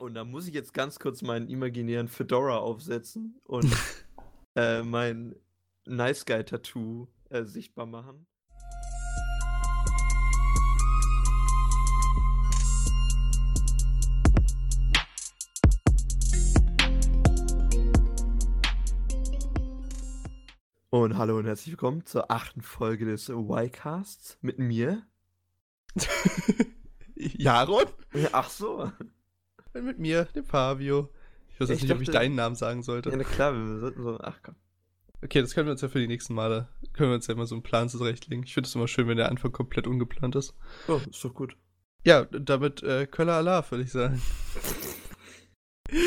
Und da muss ich jetzt ganz kurz meinen imaginären Fedora aufsetzen und äh, mein Nice Guy Tattoo äh, sichtbar machen. Und hallo und herzlich willkommen zur achten Folge des Y-Casts mit mir. Jaron? Ach so. Und mit mir, dem Fabio. Ich weiß jetzt Ich nicht, ob ich dachte- deinen Namen sagen sollte. Ja, na klar, wir sollten so. Ach komm. Okay, das können wir uns ja für die nächsten Male, können wir uns ja immer so einen Plan zurechtlegen. Ich finde es immer schön, wenn der Anfang komplett ungeplant ist. Oh, ist doch gut. Ja, damit äh, Köller Allah, würde ich sagen.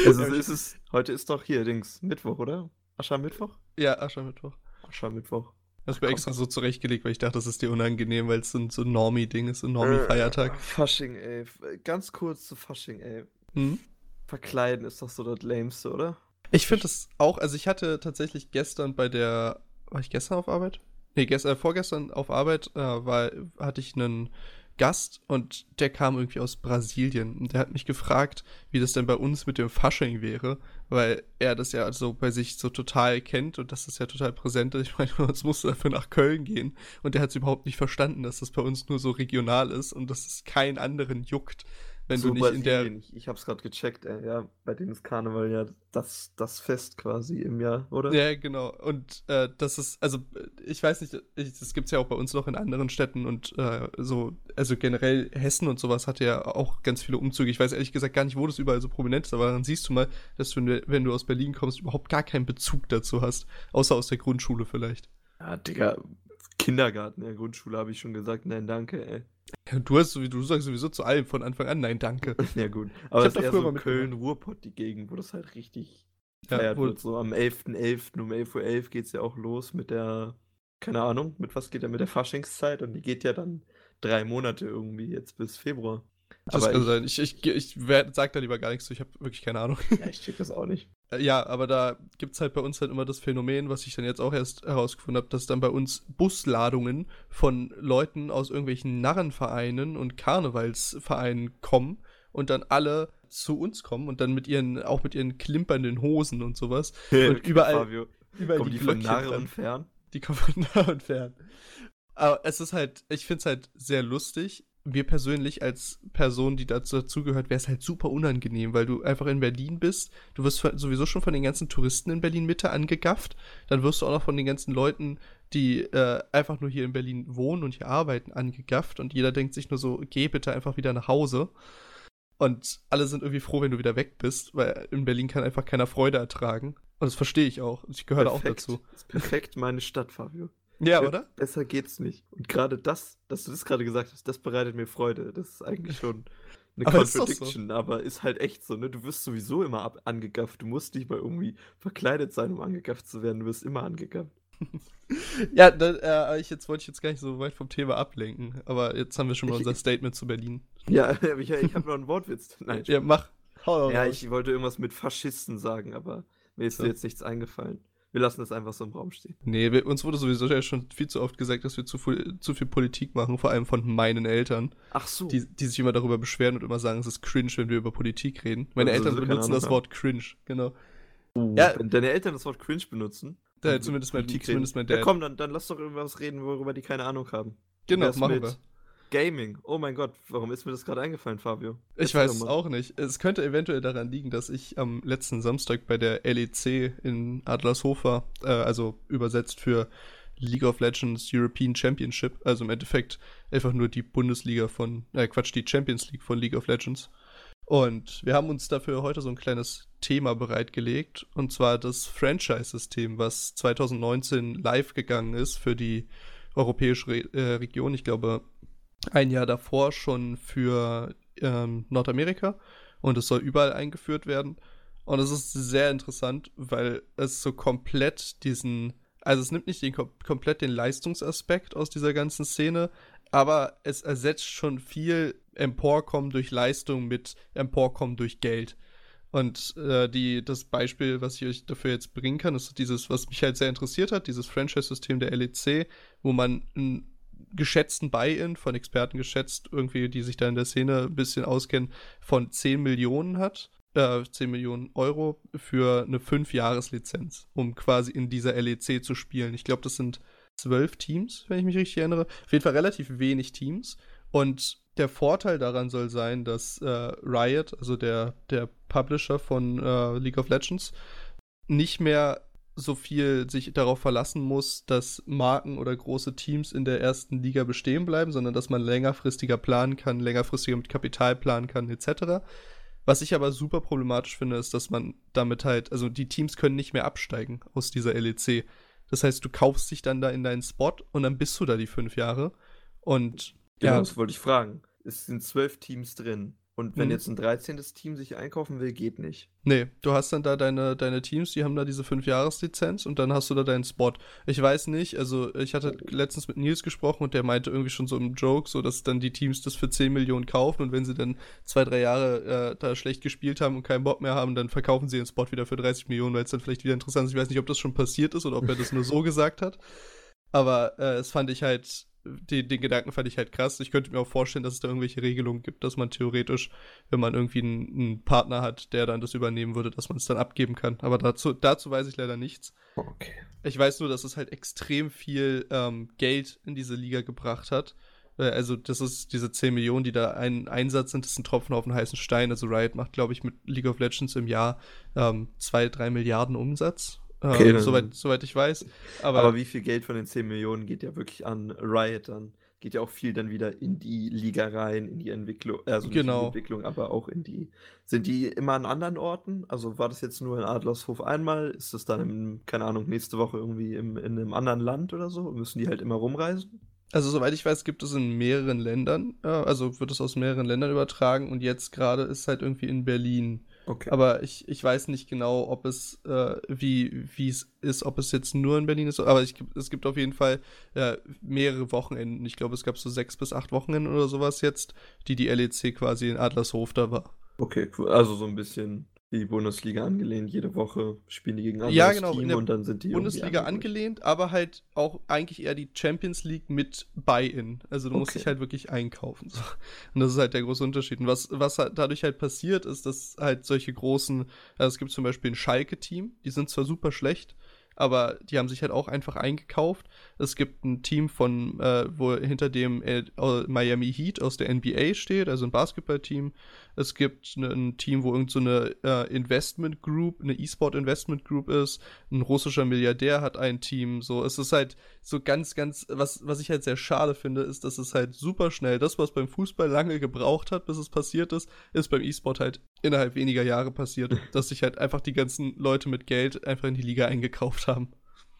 Also ist es. Heute ist doch hier Dings Mittwoch, oder? Aschermittwoch? Ja, Aschermittwoch. Aschermittwoch. Das mir Komm. extra so zurechtgelegt, weil ich dachte, das ist dir unangenehm, weil es so ein so ein Normie-Ding ist, so ein Normie-Feiertag. Äh, Fasching, ey. Ganz kurz zu Fasching, ey. Hm? Verkleiden ist doch so das Lämste, oder? Ich finde das auch, also ich hatte tatsächlich gestern bei der, war ich gestern auf Arbeit? Nee, gestern, äh, vorgestern auf Arbeit äh, war, hatte ich einen Gast und der kam irgendwie aus Brasilien und der hat mich gefragt, wie das denn bei uns mit dem Fasching wäre, weil er das ja so bei sich so total kennt und dass das ja total präsent ist. Ich meine, bei uns musste dafür nach Köln gehen und der hat es überhaupt nicht verstanden, dass das bei uns nur so regional ist und dass es keinen anderen juckt, wenn so du nicht in der Brasilien. Ich, ich hab's gerade gecheckt, ey. Ja, bei denen ist Karneval ja das, das Fest quasi im Jahr, oder? Ja, genau. Und äh, das ist, also ich weiß nicht, ich, das gibt es ja auch bei uns noch in anderen Städten und äh, so, also generell Hessen und sowas hat ja auch ganz viele Umzüge. Ich weiß ehrlich gesagt gar nicht, wo das überall so prominent ist, aber dann siehst du mal, dass du, wenn du- wenn du aus Berlin kommst, überhaupt gar keinen Bezug dazu hast. Außer aus der Grundschule vielleicht. Ja, Digga. Kindergarten, ja, Grundschule habe ich schon gesagt. Nein, danke, ey. Ja, Du, hast, sowieso- du sagst sowieso zu allem von Anfang an, nein, danke. Ja, gut. Aber hab es ist eher so. Köln-Ruhrpott, die Gegend, wo das halt richtig Ja, gefeiert wo- wird. So am 11.11. um 11.11 Uhr geht es ja auch los mit der, keine Ahnung, mit was geht er, mit der Faschingszeit und die geht ja dann drei Monate irgendwie jetzt bis Februar. Das Aber kann ich- sein. Ich, ich, ich werd- sag da lieber gar nichts zu, ich habe wirklich keine Ahnung. Ja, ich check das auch nicht. Äh, Ja, aber da gibt es halt bei uns halt immer das Phänomen, was ich dann jetzt auch erst herausgefunden habe, dass dann bei uns Busladungen von Leuten aus irgendwelchen Narrenvereinen und Karnevalsvereinen kommen und dann alle zu uns kommen und dann mit ihren, auch mit ihren klimpernden Hosen und sowas. Und überall, Fabio, überall kommen die, von Glöckchen nahe dran. und fern? Die kommen von nah und fern. Aber es ist halt, ich finde es halt sehr lustig. Mir persönlich als Person, die dazu dazugehört, wäre es halt super unangenehm, weil du einfach in Berlin bist. Du wirst sowieso schon von den ganzen Touristen in Berlin Mitte angegafft. Dann wirst du auch noch von den ganzen Leuten, die äh, einfach nur hier in Berlin wohnen und hier arbeiten, angegafft. Und jeder denkt sich nur so, geh bitte einfach wieder nach Hause. Und alle sind irgendwie froh, wenn du wieder weg bist, weil in Berlin kann einfach keiner Freude ertragen. Und das verstehe ich auch. Ich gehöre auch dazu. Ist perfekt meine Stadt, Fabio. Ja, oder? Besser geht's nicht. Und gerade das, dass du das gerade gesagt hast, das bereitet mir Freude. Das ist eigentlich schon eine Aber doch so. Contradiction, aber ist halt echt so, ne? Du wirst sowieso immer ab angegafft. Du musst nicht mal irgendwie verkleidet sein, um angegafft zu werden. Du wirst immer angegafft. Ja, da, äh, ich, jetzt wollte ich jetzt gar nicht so weit vom Thema ablenken, aber jetzt haben wir schon mal Ich- unser Statement zu Berlin. Ja, ich, ich habe noch einen Wortwitz. Nein, Ja, mach. Hau ja, raus. ich wollte irgendwas mit Faschisten sagen, aber mir ist So. jetzt nichts eingefallen. Wir lassen das einfach so im Raum stehen. Nee, wir, uns wurde sowieso ja schon viel zu oft gesagt, dass wir zu viel, zu viel Politik machen, vor allem von meinen Eltern, Ach so. die, die sich immer darüber beschweren und immer sagen, es ist cringe, wenn wir über Politik reden. Meine Also, Eltern so benutzen Ahnung das. Wort cringe, genau. Oh, Ja. Wenn deine Eltern das Wort cringe benutzen. Ja, zumindest mein- zumindest mein Ja, Dad. komm, dann, dann lass doch irgendwas reden, worüber die keine Ahnung haben. Genau, machen mit wir. Gaming. Oh mein Gott, warum ist mir das gerade eingefallen, Fabio? Ich Erzähl weiß es auch nicht. Es könnte eventuell daran liegen, dass ich am letzten Samstag bei der LEC in Adlershofer, äh, also übersetzt für League of Legends European Championship, also im Endeffekt einfach nur die Bundesliga von, äh, Quatsch, die Champions League von League of Legends. Und wir haben uns dafür heute so ein kleines Thema bereitgelegt, und zwar das Franchise-System, was 2019 live gegangen ist für die europäische Re äh, Region. Ich glaube, ein Jahr davor schon für ähm, Nordamerika und es soll überall eingeführt werden. Und es ist sehr interessant, weil es so komplett diesen, also es nimmt nicht den, kom komplett den Leistungsaspekt aus dieser ganzen Szene, aber es ersetzt schon viel Emporkommen durch Leistung mit Emporkommen durch Geld. Und äh, die, das Beispiel, was ich euch dafür jetzt bringen kann, ist dieses, was mich halt sehr interessiert hat, dieses Franchise-System der LEC, wo man einen geschätzten Buy-in, von Experten geschätzt, irgendwie, die sich da in der Szene ein bisschen auskennen, von 10 Millionen hat. äh, 10 Millionen Euro für eine 5-Jahres-Lizenz, um quasi in dieser LEC zu spielen. Ich glaube, das sind zwölf Teams, wenn ich mich richtig erinnere. Auf jeden Fall relativ wenig Teams. Und der Vorteil daran soll sein, dass äh, Riot, also der, der Publisher von äh, League of Legends, nicht mehr so viel sich darauf verlassen muss, dass Marken oder große Teams in der ersten Liga bestehen bleiben, sondern dass man längerfristiger planen kann, längerfristiger mit Kapital planen kann, etc. Was ich aber super problematisch finde, ist, dass man damit halt, also die Teams können nicht mehr absteigen aus dieser LEC. Das heißt, du kaufst dich dann da in deinen Spot und dann bist du da die fünf Jahre. Und genau, ja, das wollte ich fragen. Es sind zwölf Teams drin. Und wenn mhm. jetzt ein 13. Team sich einkaufen will, geht nicht. Nee, du hast dann da deine, deine Teams, die haben da diese 5-Jahres-Lizenz und dann hast du da deinen Spot. Ich weiß nicht, also ich hatte letztens mit Nils gesprochen und der meinte irgendwie schon so im Joke, so dass dann die Teams das für 10 Millionen kaufen und wenn sie dann zwei, drei Jahre äh, da schlecht gespielt haben und keinen Bock mehr haben, dann verkaufen sie den Spot wieder für 30 Millionen, weil es dann vielleicht wieder interessant ist. Ich weiß nicht, ob das schon passiert ist oder ob er das nur so gesagt hat. Aber äh, es fand ich halt den, den Gedanken fand ich halt krass. Ich könnte mir auch vorstellen, dass es da irgendwelche Regelungen gibt, dass man theoretisch, wenn man irgendwie einen, einen Partner hat, der dann das übernehmen würde, dass man es dann abgeben kann. Aber dazu, dazu weiß ich leider nichts. Okay. Ich weiß nur, dass es halt extrem viel ähm, Geld in diese Liga gebracht hat. Äh, also, das ist diese 10 Millionen, die da ein Einsatz sind, das ist ein Tropfen auf den heißen Stein. Also, Riot macht, glaube ich, mit League of Legends im Jahr 2, ähm, 3 Milliarden Umsatz Okay, ähm, soweit, soweit ich weiß. Aber, aber, wie viel Geld von den 10 Millionen geht ja wirklich an Riot dann? Geht ja auch viel dann wieder in die Liga rein, in die Entwicklung, also genau. in die genau. Entwicklung, aber auch in die. Sind die immer an anderen Orten? Also war das jetzt nur in Adlershof einmal? Ist das dann, im, keine Ahnung, nächste Woche irgendwie im, in einem anderen Land oder so? Müssen die halt immer rumreisen? Also, soweit ich weiß, gibt es in mehreren Ländern, also wird es aus mehreren Ländern übertragen und jetzt gerade ist halt irgendwie in Berlin Okay. Aber ich, ich weiß nicht genau, ob es, äh, wie es ist, ob es jetzt nur in Berlin ist. Aber ich, es gibt auf jeden Fall äh, mehrere Wochenenden. Ich glaube, es gab so sechs bis acht Wochenenden oder sowas jetzt, die die LEC quasi in Adlershof da war. Okay, cool. Also so ein bisschen die Bundesliga angelehnt. Jede Woche spielen die gegen ein ja, genau, Team und dann sind die Bundesliga angelehnt, aber halt auch eigentlich eher die Champions League mit Buy-in. Also du okay. musst dich halt wirklich einkaufen. So. Und das ist halt der große Unterschied. Und was, was halt dadurch halt passiert, ist, dass halt solche großen, also es gibt zum Beispiel ein Schalke-Team, die sind zwar super schlecht, aber die haben sich halt auch einfach eingekauft. Es gibt ein Team von, äh, wo hinter dem äh, Miami Heat aus der NBA steht, also ein Basketballteam. Es gibt ne, ein Team, wo irgend so eine äh, Investment Group, eine E-Sport Investment Group ist. Ein russischer Milliardär hat ein Team. So, es ist halt so ganz, ganz, was, was ich halt sehr schade finde, ist, dass es halt super schnell, das, was beim Fußball lange gebraucht hat, bis es passiert ist, ist beim E-Sport halt innerhalb weniger Jahre passiert, dass sich halt einfach die ganzen Leute mit Geld einfach in die Liga eingekauft haben.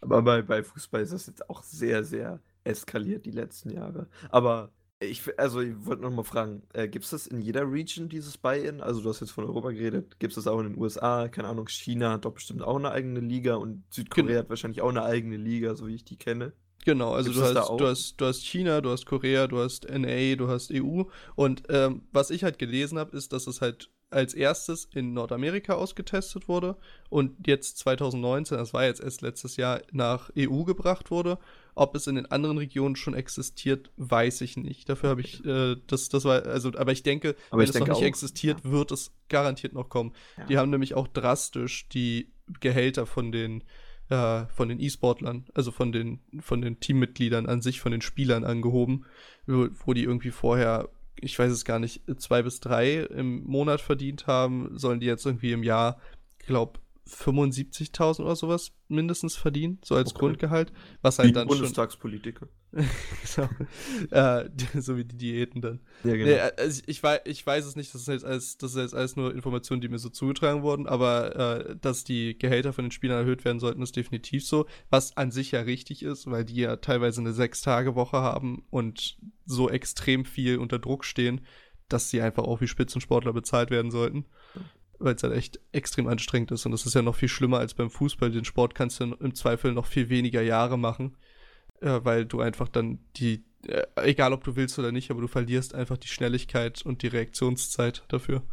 Aber bei, bei Fußball ist das jetzt auch sehr, sehr eskaliert die letzten Jahre. Aber ich, also ich wollte noch mal fragen, äh, gibt es das in jeder Region, dieses Buy-In? Also du hast jetzt von Europa geredet, gibt es das auch in den USA? Keine Ahnung, China hat doch bestimmt auch eine eigene Liga und Südkorea Gen hat wahrscheinlich auch eine eigene Liga, so wie ich die kenne. Genau, also du hast, du hast, du hast China, du hast Korea, du hast NA, du hast EU und ähm, was ich halt gelesen habe, ist, dass es halt als erstes in Nordamerika ausgetestet wurde und jetzt 2019, das war jetzt erst letztes Jahr, nach EU gebracht wurde. Ob es in den anderen Regionen schon existiert, weiß ich nicht. Dafür habe ich, äh, das, das war, also, aber ich denke, aber wenn ich es denke noch nicht auch, existiert, ja. wird es garantiert noch kommen. Ja. Die haben nämlich auch drastisch die Gehälter von den äh, von den E-Sportlern, also von den, von den Teammitgliedern an sich, von den Spielern angehoben, wo, wo die irgendwie vorher ich weiß es gar nicht, zwei bis drei im Monat verdient haben, sollen die jetzt irgendwie im Jahr, glaube 75.000 oder sowas mindestens verdienen, so als okay. Grundgehalt, was halt wie dann Bundestagspolitiker. genau. äh, so wie die Diäten dann. Ja, genau. Nee, also ich, weiß, ich weiß es nicht, das ist, jetzt alles, das ist jetzt alles nur Informationen, die mir so zugetragen wurden, aber äh, dass die Gehälter von den Spielern erhöht werden sollten, ist definitiv so, was an sich ja richtig ist, weil die ja teilweise eine Sechs-Tage-Woche haben und so extrem viel unter Druck stehen, dass sie einfach auch wie Spitzensportler bezahlt werden sollten weil es halt echt extrem anstrengend ist. Und das ist ja noch viel schlimmer als beim Fußball. Den Sport kannst du im Zweifel noch viel weniger Jahre machen, äh, weil du einfach dann die, äh, egal ob du willst oder nicht, aber du verlierst einfach die Schnelligkeit und die Reaktionszeit dafür.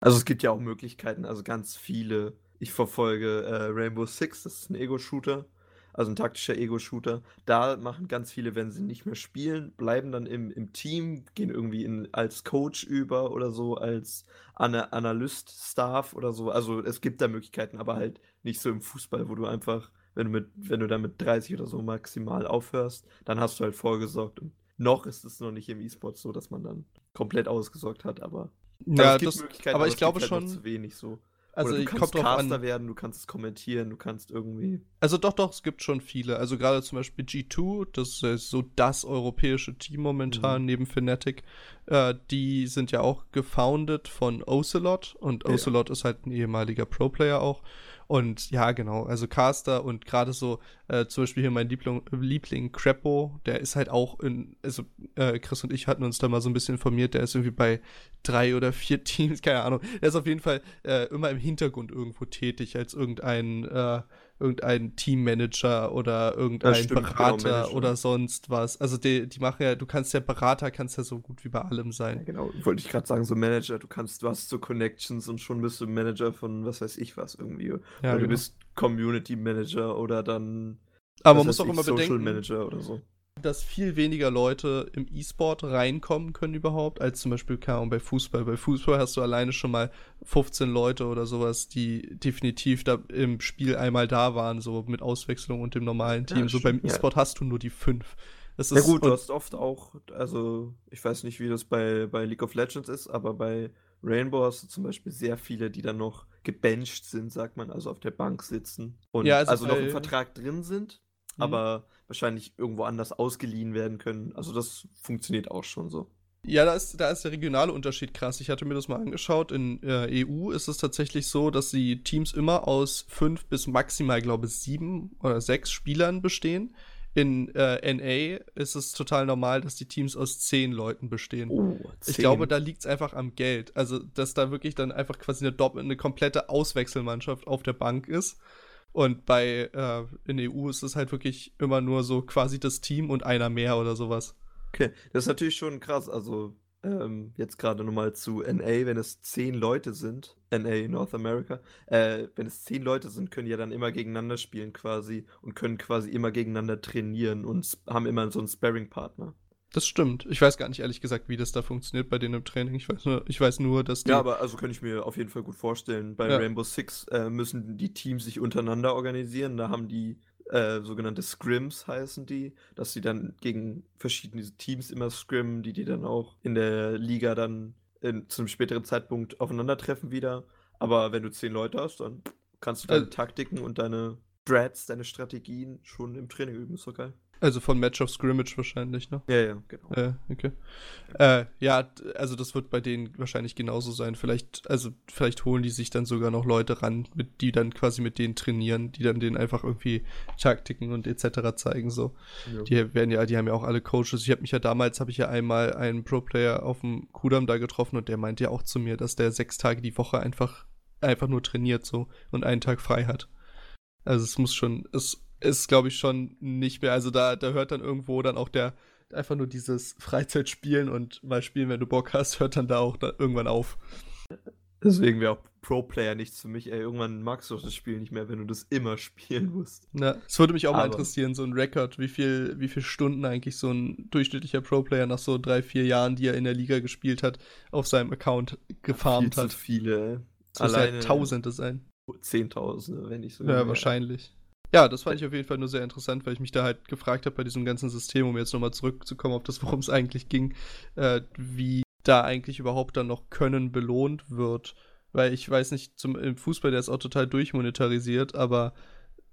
Also es gibt ja auch Möglichkeiten, also ganz viele. Ich verfolge äh, Rainbow Six, das ist ein Ego-Shooter. Also ein taktischer Ego-Shooter. Da machen ganz viele, wenn sie nicht mehr spielen, bleiben dann im, im Team, gehen irgendwie in, als Coach über oder so, als Ana Analyst-Staff oder so. Also es gibt da Möglichkeiten, aber halt nicht so im Fußball, wo du einfach, wenn du mit, wenn du da mit 30 oder so maximal aufhörst, dann hast du halt vorgesorgt. Und noch ist es noch nicht im E-Sport so, dass man dann komplett ausgesorgt hat, aber ja, das, aber ich glaube halt schon zu wenig so. Also Oder du kannst kommt Caster an. werden, du kannst es kommentieren, du kannst irgendwie. Also doch, doch, es gibt schon viele. Also gerade zum Beispiel G2, das ist so das europäische Team momentan Mhm. neben Fnatic. Äh, die sind ja auch gefoundet von Ocelot und Ja. Ocelot ist halt ein ehemaliger Pro-Player auch. Und ja, genau, also Caster und gerade so, äh, zum Beispiel hier mein Liebling, Liebling Crepo, der ist halt auch in, also äh, Chris und ich hatten uns da mal so ein bisschen informiert, der ist irgendwie bei drei oder vier Teams, keine Ahnung. Der ist auf jeden Fall äh, immer im Hintergrund irgendwo tätig, als irgendein, äh, irgendein Teammanager oder irgendein stimmt, genau, Berater Manager. oder sonst was. Also die, die machen ja, du kannst ja Berater, kannst ja so gut wie bei allem Ja, sein. genau, wollte ich gerade sagen, so Manager, du kannst, du hast so Connections und schon bist du Manager von was weiß ich was irgendwie. Ja, oder du genau. bist Community Manager oder dann. Aber man muss auch ich, immer Social bedenken, Manager oder so. Dass viel weniger Leute im E-Sport reinkommen können überhaupt, als zum Beispiel Ahnung, bei Fußball. Bei Fußball hast du alleine schon mal 15 Leute oder sowas, die definitiv da im Spiel einmal da waren, so mit Auswechslung und dem normalen Ja, Team. so beim stimmt, ja. E-Sport hast du nur die fünf. Das Ja ist gut, du hast oft auch, also ich weiß nicht, wie das bei, bei League of Legends ist, aber bei Rainbow hast du zum Beispiel sehr viele, die dann noch gebencht sind, sagt man, also auf der Bank sitzen und Ja, also also, noch im Vertrag drin sind, Mhm. aber wahrscheinlich irgendwo anders ausgeliehen werden können. Also das funktioniert auch schon so. Ja, da ist, da ist der regionale Unterschied krass. Ich hatte mir das mal angeschaut. In äh, EU ist es tatsächlich so, dass die Teams immer aus fünf bis maximal, glaube ich, sieben oder sechs Spielern bestehen. In äh, NA ist es total normal, dass die Teams aus zehn Leuten bestehen. Oh, Ich glaube, da liegt es einfach am Geld. Also, dass da wirklich dann einfach quasi eine, Dopp eine komplette Auswechselmannschaft auf der Bank ist. Und bei äh, in EU ist es halt wirklich immer nur so quasi das Team und einer mehr oder sowas. Okay, das ist natürlich schon krass. Also, ähm, jetzt gerade nochmal zu NA, wenn es zehn Leute sind, NA North America, äh, wenn es zehn Leute sind, können die ja dann immer gegeneinander spielen quasi und können quasi immer gegeneinander trainieren und haben immer so einen Sparring-Partner. Das stimmt. Ich weiß gar nicht ehrlich gesagt, wie das da funktioniert bei denen im Training. Ich weiß nur, ich weiß nur dass die. Ja, aber also kann ich mir auf jeden Fall gut vorstellen. Bei Ja. Rainbow Six äh, müssen die Teams sich untereinander organisieren. Da haben die äh, sogenannte Scrims heißen die, dass sie dann gegen verschiedene Teams immer scrimmen, die die dann auch in der Liga dann in, zu einem späteren Zeitpunkt aufeinandertreffen wieder. Aber wenn du zehn Leute hast, dann kannst du deine Äh. Taktiken und deine Strats, deine Strategien schon im Training üben. Ist doch geil. Also von Match of Scrimmage wahrscheinlich, ne? Ja, ja, genau. Äh, okay. Äh, ja, also das wird bei denen wahrscheinlich genauso sein. Vielleicht, also vielleicht holen die sich dann sogar noch Leute ran, mit, die dann quasi mit denen trainieren, die dann denen einfach irgendwie Taktiken und etc. zeigen. So. Ja. Die werden ja, die haben ja auch alle Coaches. Ich habe mich ja damals, habe ich ja einmal einen Pro-Player auf dem Kudam da getroffen und der meinte ja auch zu mir, dass der sechs Tage die Woche einfach, einfach nur trainiert so und einen Tag frei hat. Also es muss schon, es ist, glaube ich, schon nicht mehr. Also da, da hört dann irgendwo dann auch der, einfach nur dieses Freizeitspielen und mal spielen, wenn du Bock hast, hört dann da auch da irgendwann auf. Deswegen wäre auch Pro-Player nichts für mich. Ey, irgendwann magst du das Spiel nicht mehr, wenn du das immer spielen musst. Na, es würde mich auch mal Aber- interessieren, so ein Rekord, wie viel, wie viel Stunden eigentlich so ein durchschnittlicher Pro-Player nach so drei, vier Jahren, die er in der Liga gespielt hat, auf seinem Account gefarmt Viel hat. zu viele. Das Alleine ja Tausende sein. Zehntausende, wenn nicht sogar. Ja, wahrscheinlich. Ja, das fand ich auf jeden Fall nur sehr interessant, weil ich mich da halt gefragt habe bei diesem ganzen System, um jetzt nochmal zurückzukommen auf das, worum es eigentlich ging, äh, wie da eigentlich überhaupt dann noch Können belohnt wird. Weil ich weiß nicht, zum, im Fußball, der ist auch total durchmonetarisiert, aber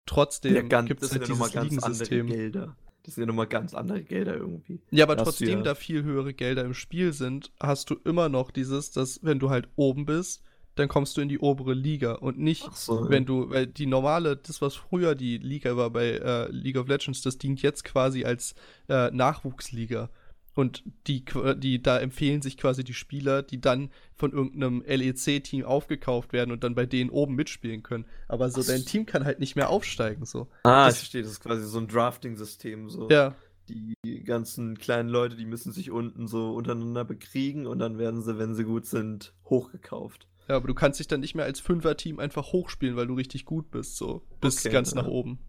trotzdem Ja, gibt es halt dieses ganz andere Ligensystem. Gelder. Das sind ja nochmal ganz andere Gelder irgendwie. Ja, aber trotzdem da viel höhere Gelder im Spiel sind, hast du immer noch dieses, dass wenn du halt oben bist, dann kommst du in die obere Liga und nicht, so. wenn du, weil die normale, das was früher die Liga war bei äh, League of Legends, das dient jetzt quasi als äh, Nachwuchsliga. Und die, die, da empfehlen sich quasi die Spieler, die dann von irgendeinem LEC-Team aufgekauft werden und dann bei denen oben mitspielen können. Aber so Ach dein. Team kann halt nicht mehr aufsteigen, so. ah, das- ich verstehe, das ist quasi so ein Drafting-System. So. Ja, Die ganzen kleinen Leute, die müssen sich unten so untereinander bekriegen und dann werden sie, wenn sie gut sind, hochgekauft. Ja, aber du kannst dich dann nicht mehr als Fünfer-Team einfach hochspielen, weil du richtig gut bist, so. Bis Okay, ganz ja. nach oben.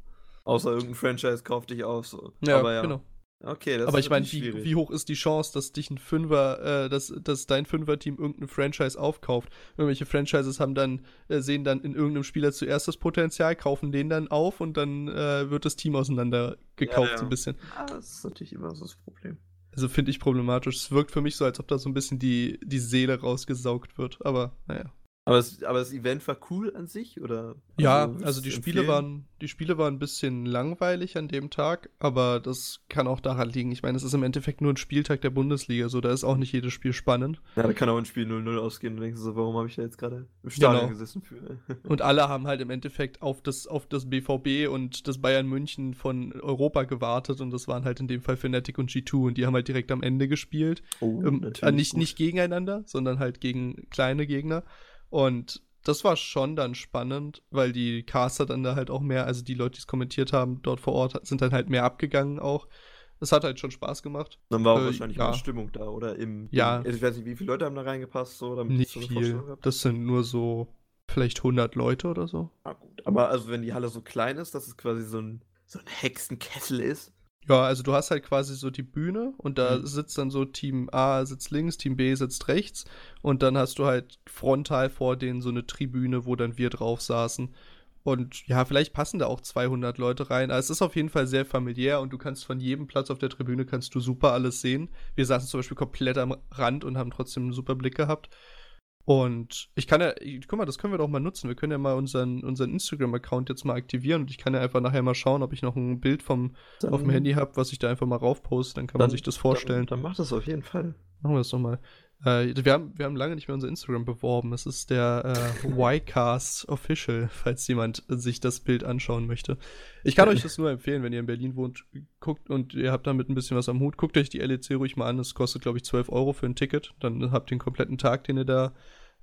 Außer irgendein Franchise kauft dich auf. So. Ja, Aber ja. genau. Okay, das Aber ist ich meine, wie, wie hoch ist die Chance, dass dich ein Fünfer, äh, dass, dass dein Fünfer-Team irgendein Franchise aufkauft? Irgendwelche Franchises haben dann, äh, sehen dann in irgendeinem Spieler zuerst das Potenzial, kaufen den dann auf und dann äh, wird das Team auseinander gekauft, Ja, ja. so ein bisschen. Ah, das ist natürlich immer so das Problem. Also finde ich problematisch. Es wirkt für mich so, als ob da so ein bisschen die, die Seele rausgesaugt wird. Aber naja. Aber, es, aber das Event war cool an sich, oder? Ja, also du die Spiele empfehlen? waren, die Spiele waren ein bisschen langweilig an dem Tag, aber das kann auch daran liegen. Ich meine, es ist im Endeffekt nur ein Spieltag der Bundesliga, so da ist auch nicht jedes Spiel spannend. Ja, da kann auch ein Spiel 0-0 ausgehen. Und denkst du so, warum habe ich da jetzt gerade im Stadion Genau. gesessen für? Und alle haben halt im Endeffekt auf das, auf das BVB und das Bayern München von Europa gewartet und das waren halt in dem Fall Fnatic und G2 und die haben halt direkt am Ende gespielt. oh, Ähm, äh, nicht, gut. nicht gegeneinander, sondern halt gegen kleine Gegner. Und das war schon dann spannend, weil die Caster dann da halt auch mehr, also die Leute, die es kommentiert haben, dort vor Ort, sind dann halt mehr abgegangen auch. Es hat halt schon Spaß gemacht. Dann war auch äh, wahrscheinlich ja. mal Stimmung da, oder? Im, Ja. Im, ich weiß nicht, wie viele Leute haben da reingepasst, so, damit Nicht so eine viel. Das sind nur so vielleicht 100 Leute oder so. Ah, gut. Aber also, wenn die Halle so klein ist, dass es quasi so ein, so ein Hexenkessel ist. Ja, also du hast halt quasi so die Bühne und da Mhm. sitzt dann so Team A sitzt links, Team B sitzt rechts und dann hast du halt frontal vor denen so eine Tribüne, wo dann wir drauf saßen. Und ja, vielleicht passen da auch 200 Leute rein. Aber es ist auf jeden Fall sehr familiär und du kannst von jedem Platz auf der Tribüne kannst du super alles sehen. Wir saßen zum Beispiel komplett am Rand und haben trotzdem einen super Blick gehabt. Und ich kann ja, ich- guck mal, das können wir doch mal nutzen. Wir können ja mal unseren, unseren Instagram-Account jetzt mal aktivieren und ich kann ja einfach nachher mal schauen, ob ich noch ein Bild vom Dann, auf dem Handy habe, was ich da einfach mal raufposte, dann kann man Dann- sich das vorstellen. Dann, dann macht das auf jeden Fall. Machen wir das doch mal. Äh, wir, haben, wir haben lange nicht mehr unser Instagram beworben. Es ist der äh, Ycast Official, falls jemand sich das Bild anschauen möchte. Ich kann euch das nur empfehlen, wenn ihr in Berlin wohnt, guckt und ihr habt damit ein bisschen was am Hut, guckt euch die LEC ruhig mal an. Es kostet, glaube ich, 12 Euro für ein Ticket. Dann habt ihr den kompletten Tag, den ihr da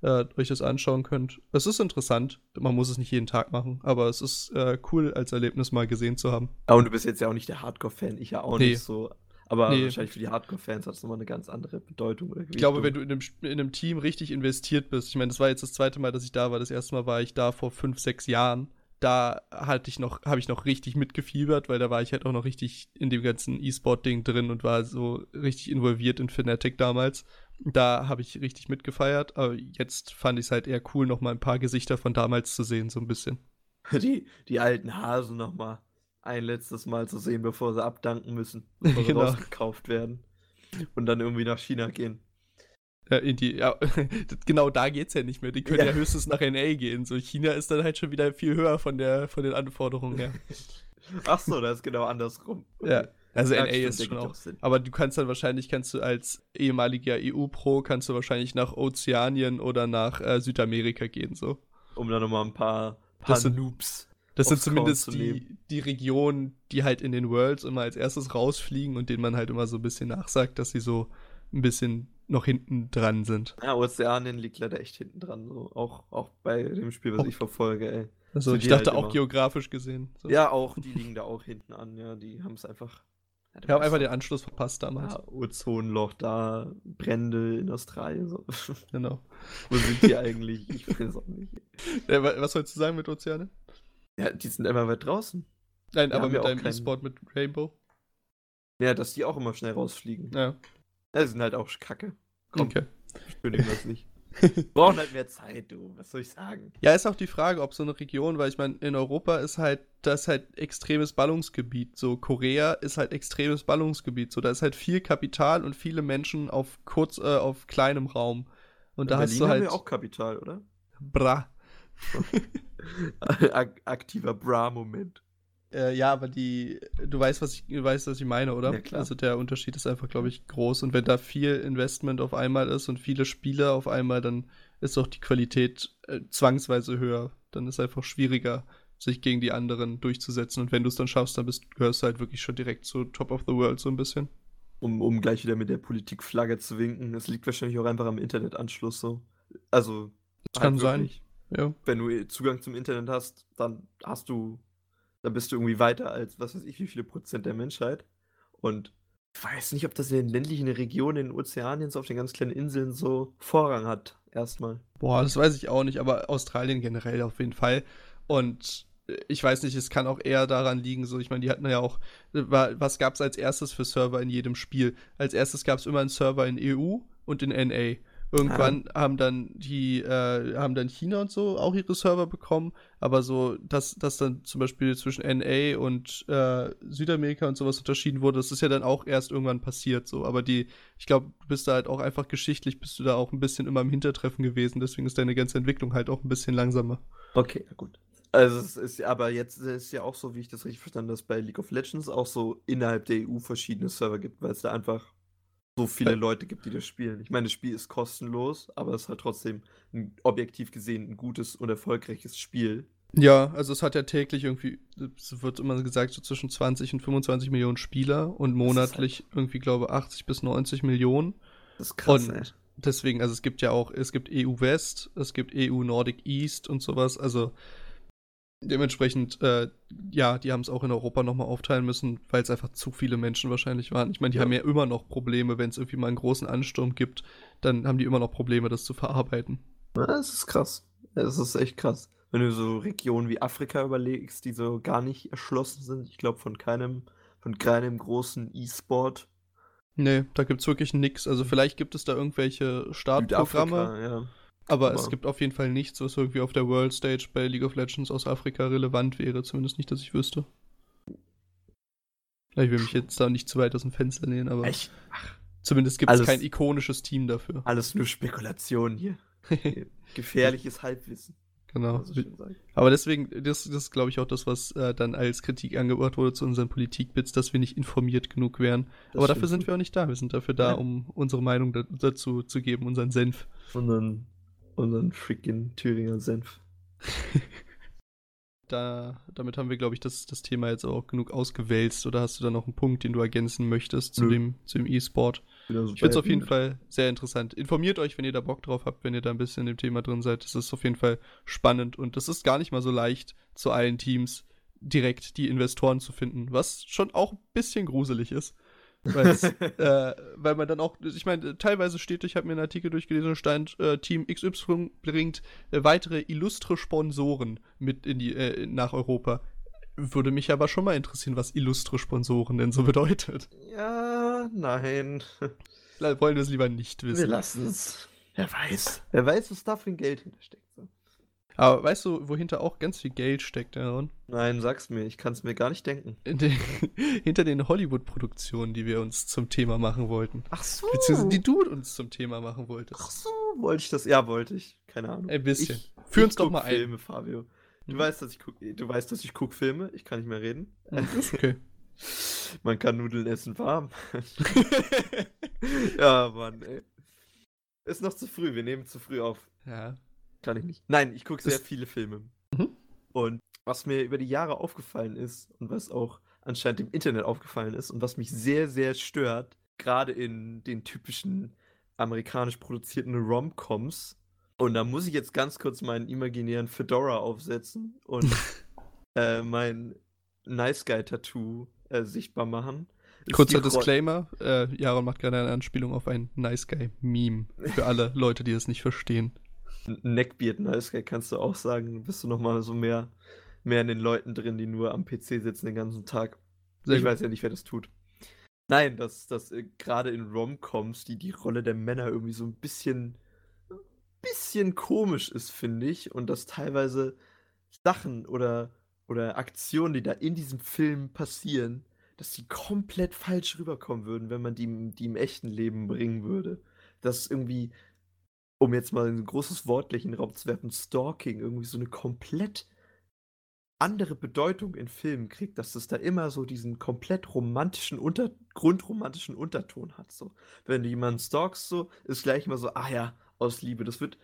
äh, euch das anschauen könnt. Es ist interessant. Man muss es nicht jeden Tag machen, aber es ist äh, cool als Erlebnis mal gesehen zu haben. Aber und du bist jetzt ja auch nicht der Hardcore-Fan, ich ja auch Nee. nicht so. Aber Nee. wahrscheinlich für die Hardcore-Fans hat es nochmal eine ganz andere Bedeutung. Oder Ich glaube, wenn du in einem, in einem Team richtig investiert bist, ich meine, das war jetzt das zweite Mal, dass ich da war. Das erste Mal war ich da vor fünf, sechs Jahren. Da hatte ich noch, habe ich noch richtig mitgefiebert, weil da war ich halt auch noch richtig in dem ganzen E-Sport-Ding drin und war so richtig involviert in Fnatic damals. Da habe ich richtig mitgefeiert, aber jetzt fand ich es halt eher cool, noch mal ein paar Gesichter von damals zu sehen, so ein bisschen. die, die alten Hasen nochmal ein letztes Mal zu sehen, bevor sie abdanken müssen, bevor sie Genau. rausgekauft werden. Und dann irgendwie nach China gehen. Ja, in die, ja, genau da geht's ja nicht mehr. Die können ja. Ja. höchstens nach NA gehen. So, China ist dann halt schon wieder viel höher von, der, von den Anforderungen her. Ach so, das ist genau andersrum. Ja, also Ja, NA stimmt, ist schon auch Sinn. Aber du kannst dann wahrscheinlich, kannst du als ehemaliger EU-Pro, kannst du wahrscheinlich nach Ozeanien oder nach äh, Südamerika gehen, so. Um dann nochmal ein paar, paar Das sind- Noobs. Das sind zumindest zu die, die Regionen, die halt in den Worlds immer als erstes rausfliegen und denen man halt immer so ein bisschen nachsagt, dass sie so ein bisschen noch hinten dran sind. Ja, Ozeanien liegt leider echt hinten dran. So. Auch, auch bei dem Spiel, was Oh. ich verfolge, ey. Also ich dachte halt auch immer. geografisch gesehen. So. Ja, auch, die liegen da auch hinten an, ja. Die haben es einfach. Ja, haben weißt einfach den Anschluss verpasst damals. ja, Ozonloch da, Brände in Australien. So. Genau. Wo sind die eigentlich? Ich weiß auch nicht. Wa- was sollst du sagen mit Ozeane? Ja, die sind immer weit draußen. Nein, Wir aber haben ja mit auch deinem E-Sport mit Rainbow. Ja, dass die auch immer schnell rausfliegen. Ja, Ja, die sind halt auch kacke. Komm, okay. schön irgendwas nicht. Brauchen halt mehr Zeit, du. Was soll ich sagen? Ja, ist auch die Frage, ob so eine Region, weil ich meine, in Europa ist halt, das ist halt extremes Ballungsgebiet. So, Korea ist halt extremes Ballungsgebiet. So, da ist halt viel Kapital und viele Menschen auf kurz, äh, auf kleinem Raum. Und da In hast Berlin du haben halt. wir auch Kapital, oder? Bra. Ak aktiver Bra-Moment. Äh, ja, aber die, du weißt, was ich, du weißt, was ich meine, oder? Ja, klar. Also der Unterschied ist einfach, glaube ich, groß. Und wenn da viel Investment auf einmal ist und viele Spieler auf einmal, dann ist auch die Qualität äh, zwangsweise höher. Dann ist es einfach schwieriger, sich gegen die anderen durchzusetzen. Und wenn du es dann schaffst, dann bist, gehörst du halt wirklich schon direkt zu Top of the World so ein bisschen. Um, um gleich wieder mit der Politikflagge zu winken. Es liegt wahrscheinlich auch einfach am Internetanschluss so. Also. Das kann sein. Ja. Wenn du Zugang zum Internet hast, dann hast du. Dann bist du irgendwie weiter als was weiß ich, wie viele Prozent der Menschheit. Und ich weiß nicht, ob das in den ländlichen Regionen, in den Ozeanien, so auf den ganz kleinen Inseln so Vorrang hat. Erstmal. Boah, das weiß ich auch nicht, aber Australien generell auf jeden Fall. Und ich weiß nicht, es kann auch eher daran liegen, so, ich meine, die hatten ja auch, was gab es als erstes für Server in jedem Spiel? Als erstes gab es immer einen Server in EU und in NA. Irgendwann ah. haben dann die, äh, haben dann China und so auch ihre Server bekommen, aber so, dass, dass dann zum Beispiel zwischen NA und äh, Südamerika und sowas unterschieden wurde, das ist ja dann auch erst irgendwann passiert, so. Aber die, ich glaube, du bist da halt auch einfach geschichtlich, bist du da auch ein bisschen immer im Hintertreffen gewesen, deswegen ist deine ganze Entwicklung halt auch ein bisschen langsamer. Okay, gut. Also es ist aber jetzt ist ja auch so, wie ich das richtig verstanden habe, dass bei League of Legends auch so innerhalb der EU verschiedene Server gibt, weil es da einfach so viele Leute gibt, die das spielen. Ich meine, das Spiel ist kostenlos, aber es hat trotzdem ein, objektiv gesehen ein gutes und erfolgreiches Spiel. Ja, also es hat ja täglich irgendwie, es wird immer gesagt, so zwischen 20 und 25 Millionen Spieler und monatlich halt irgendwie, glaube ich, 80 bis 90 Millionen. Das ist krass, und ey. Deswegen, also es gibt ja auch, es gibt EU West, es gibt EU Nordic East und sowas, also Dementsprechend, äh, ja, die haben es auch in Europa nochmal aufteilen müssen, weil es einfach zu viele Menschen wahrscheinlich waren. Ich meine, die ja. haben ja immer noch Probleme, wenn es irgendwie mal einen großen Ansturm gibt, dann haben die immer noch Probleme, das zu verarbeiten. Ja, das ist krass. Das ist echt krass. Wenn du so Regionen wie Afrika überlegst, die so gar nicht erschlossen sind, ich glaube von keinem, von keinem großen E-Sport. Nee, da gibt es wirklich nichts. Also vielleicht gibt es da irgendwelche Startprogramme. Ja. Aber, Aber, es gibt auf jeden Fall nichts, was irgendwie auf der World Stage bei League of Legends aus Afrika relevant wäre. Zumindest nicht, dass ich wüsste. Ich will mich jetzt da nicht zu weit aus dem Fenster lehnen, aber Echt? zumindest gibt es kein ikonisches Team dafür. Alles nur Spekulation hier. Gefährliches Halbwissen. Genau. Aber deswegen, das, das ist, glaube ich, auch das, was äh, dann als Kritik angebracht wurde zu unseren Politikbits, dass wir nicht informiert genug wären. Das Aber dafür sind wir auch nicht da. Wir sind dafür da, ja. um unsere Meinung da, dazu zu geben, unseren Senf. Unseren freaking Thüringer Senf. da, damit haben wir, glaube ich, das, das Thema jetzt auch genug ausgewälzt. Oder hast du da noch einen Punkt, den du ergänzen möchtest zu dem, zu dem E-Sport? Ich finde es auf jeden Fall sehr interessant. Informiert euch, wenn ihr da Bock drauf habt, wenn ihr da ein bisschen in dem Thema drin seid. Das ist auf jeden Fall spannend und das ist gar nicht mal so leicht, zu allen Teams direkt die Investoren zu finden, was schon auch ein bisschen gruselig ist. äh, weil man dann auch, ich meine, teilweise steht, ich habe mir einen Artikel durchgelesen, stand, äh, Team XY bringt äh, weitere illustre Sponsoren mit in die, äh, nach Europa. Würde mich aber schon mal interessieren, was illustre Sponsoren denn so bedeutet. Ja, nein. Wollen wir es lieber nicht wissen. Wir lassen es. Wer weiß. Wer weiß, was da für ein Geld hintersteckt. Aber weißt du, wohinter auch ganz viel Geld steckt, Aaron? Nein, sag's mir, ich kann es mir gar nicht denken. Den, hinter den Hollywood-Produktionen, die wir uns zum Thema machen wollten. Ach so. Beziehungsweise die du uns zum Thema machen wolltest. Ach so, wollte ich das? Ja, wollte ich. Keine Ahnung. Ein bisschen. Ich, Führ uns doch mal ein. Filme, Fabio. Du hm. weißt, dass ich guck, du weißt, dass ich guck Filme. Ich kann nicht mehr reden. Hm, ist okay. Man kann Nudeln essen warm. ja, Mann, ey. Ist noch zu früh, wir nehmen zu früh auf. Ja. Kann ich nicht. Nein, ich gucke sehr viele Filme. Mhm. Und was mir über die Jahre aufgefallen ist und was auch anscheinend im Internet aufgefallen ist und was mich sehr, sehr stört, gerade in den typischen amerikanisch produzierten Rom-Coms. Und da muss ich jetzt ganz kurz meinen imaginären Fedora aufsetzen und äh, mein Nice Guy-Tattoo äh, sichtbar machen. Kurzer Disclaimer: äh, Jaron macht gerade eine Anspielung auf ein Nice Guy-Meme. Für alle Leute, die es nicht verstehen. Neckbeard Nice Guy kannst du auch sagen, bist du nochmal so mehr, mehr in den Leuten drin, die nur am PC sitzen den ganzen Tag. Sehr ich gut. weiß ja nicht, wer das tut. Nein, dass, dass äh, gerade in Romcoms die, die Rolle der Männer irgendwie so ein bisschen, bisschen komisch ist, finde ich. Und dass teilweise Sachen oder, oder Aktionen, die da in diesem Film passieren, dass die komplett falsch rüberkommen würden, wenn man die, die im echten Leben bringen würde. Dass irgendwie um jetzt mal ein großes Wort gleich in den Raum zu werfen, Stalking irgendwie so eine komplett andere Bedeutung in Filmen kriegt, dass es da immer so diesen komplett romantischen Unter grundromantischen Unterton hat. So, wenn du jemanden stalkst, so ist gleich immer so, ah ja, aus Liebe. Das wird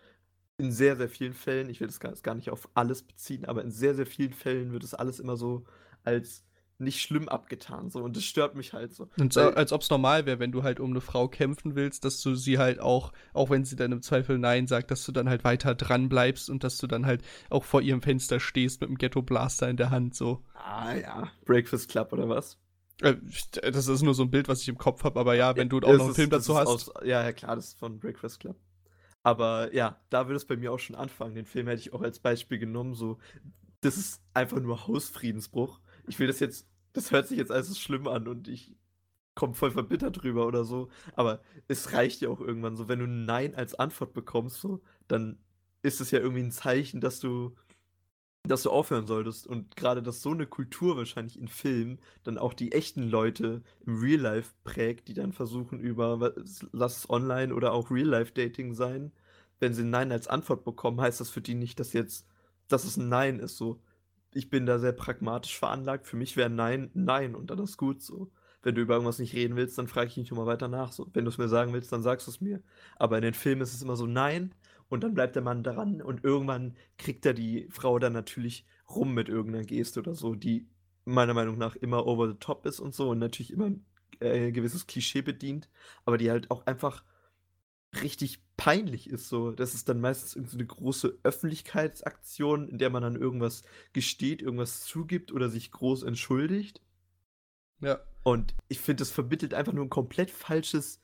in sehr sehr vielen Fällen, ich will das gar nicht auf alles beziehen, aber in sehr sehr vielen Fällen wird es alles immer so als nicht schlimm abgetan. So. Und das stört mich halt so. Und so, als ob es normal wäre, wenn du halt um eine Frau kämpfen willst, dass du sie halt auch, auch wenn sie dann im Zweifel Nein sagt, dass du dann halt weiter dran bleibst und dass du dann halt auch vor ihrem Fenster stehst mit dem Ghetto Blaster in der Hand. so. Ah ja. Breakfast Club oder was? Äh, das ist nur so ein Bild, was ich im Kopf habe, aber ja, wenn du auch noch einen Film dazu hast. Aus, ja, ja, klar, das ist von Breakfast Club. Aber ja, da würde es bei mir auch schon anfangen. Den Film hätte ich auch als Beispiel genommen, so das ist einfach nur Hausfriedensbruch. Ich will das jetzt, das hört sich jetzt alles schlimm an und ich komme voll verbittert drüber oder so. Aber es reicht ja auch irgendwann so, wenn du ein Nein als Antwort bekommst, so, dann ist es ja irgendwie ein Zeichen, dass du, dass du aufhören solltest. Und gerade, dass so eine Kultur wahrscheinlich in Filmen dann auch die echten Leute im Real Life prägt, die dann versuchen über, lass es online oder auch Real Life Dating sein, wenn sie ein Nein als Antwort bekommen, heißt das für die nicht, dass jetzt, dass es ein Nein ist. So, ich bin da sehr pragmatisch veranlagt. Für mich wäre Nein Nein und dann ist gut so. Wenn du über irgendwas nicht reden willst, dann frage ich nicht nochmal weiter nach. So, wenn du es mir sagen willst, dann sagst du es mir. Aber in den Filmen ist es immer so Nein und dann bleibt der Mann dran und irgendwann kriegt er die Frau dann natürlich rum mit irgendeiner Geste oder so, die meiner Meinung nach immer over the top ist und so und natürlich immer äh, ein gewisses Klischee bedient, aber die halt auch einfach richtig peinlich ist. So, das ist dann meistens irgendwie eine große Öffentlichkeitsaktion, in der man dann irgendwas gesteht, irgendwas zugibt oder sich groß entschuldigt. Ja. Und ich finde, das vermittelt einfach nur ein komplett falsches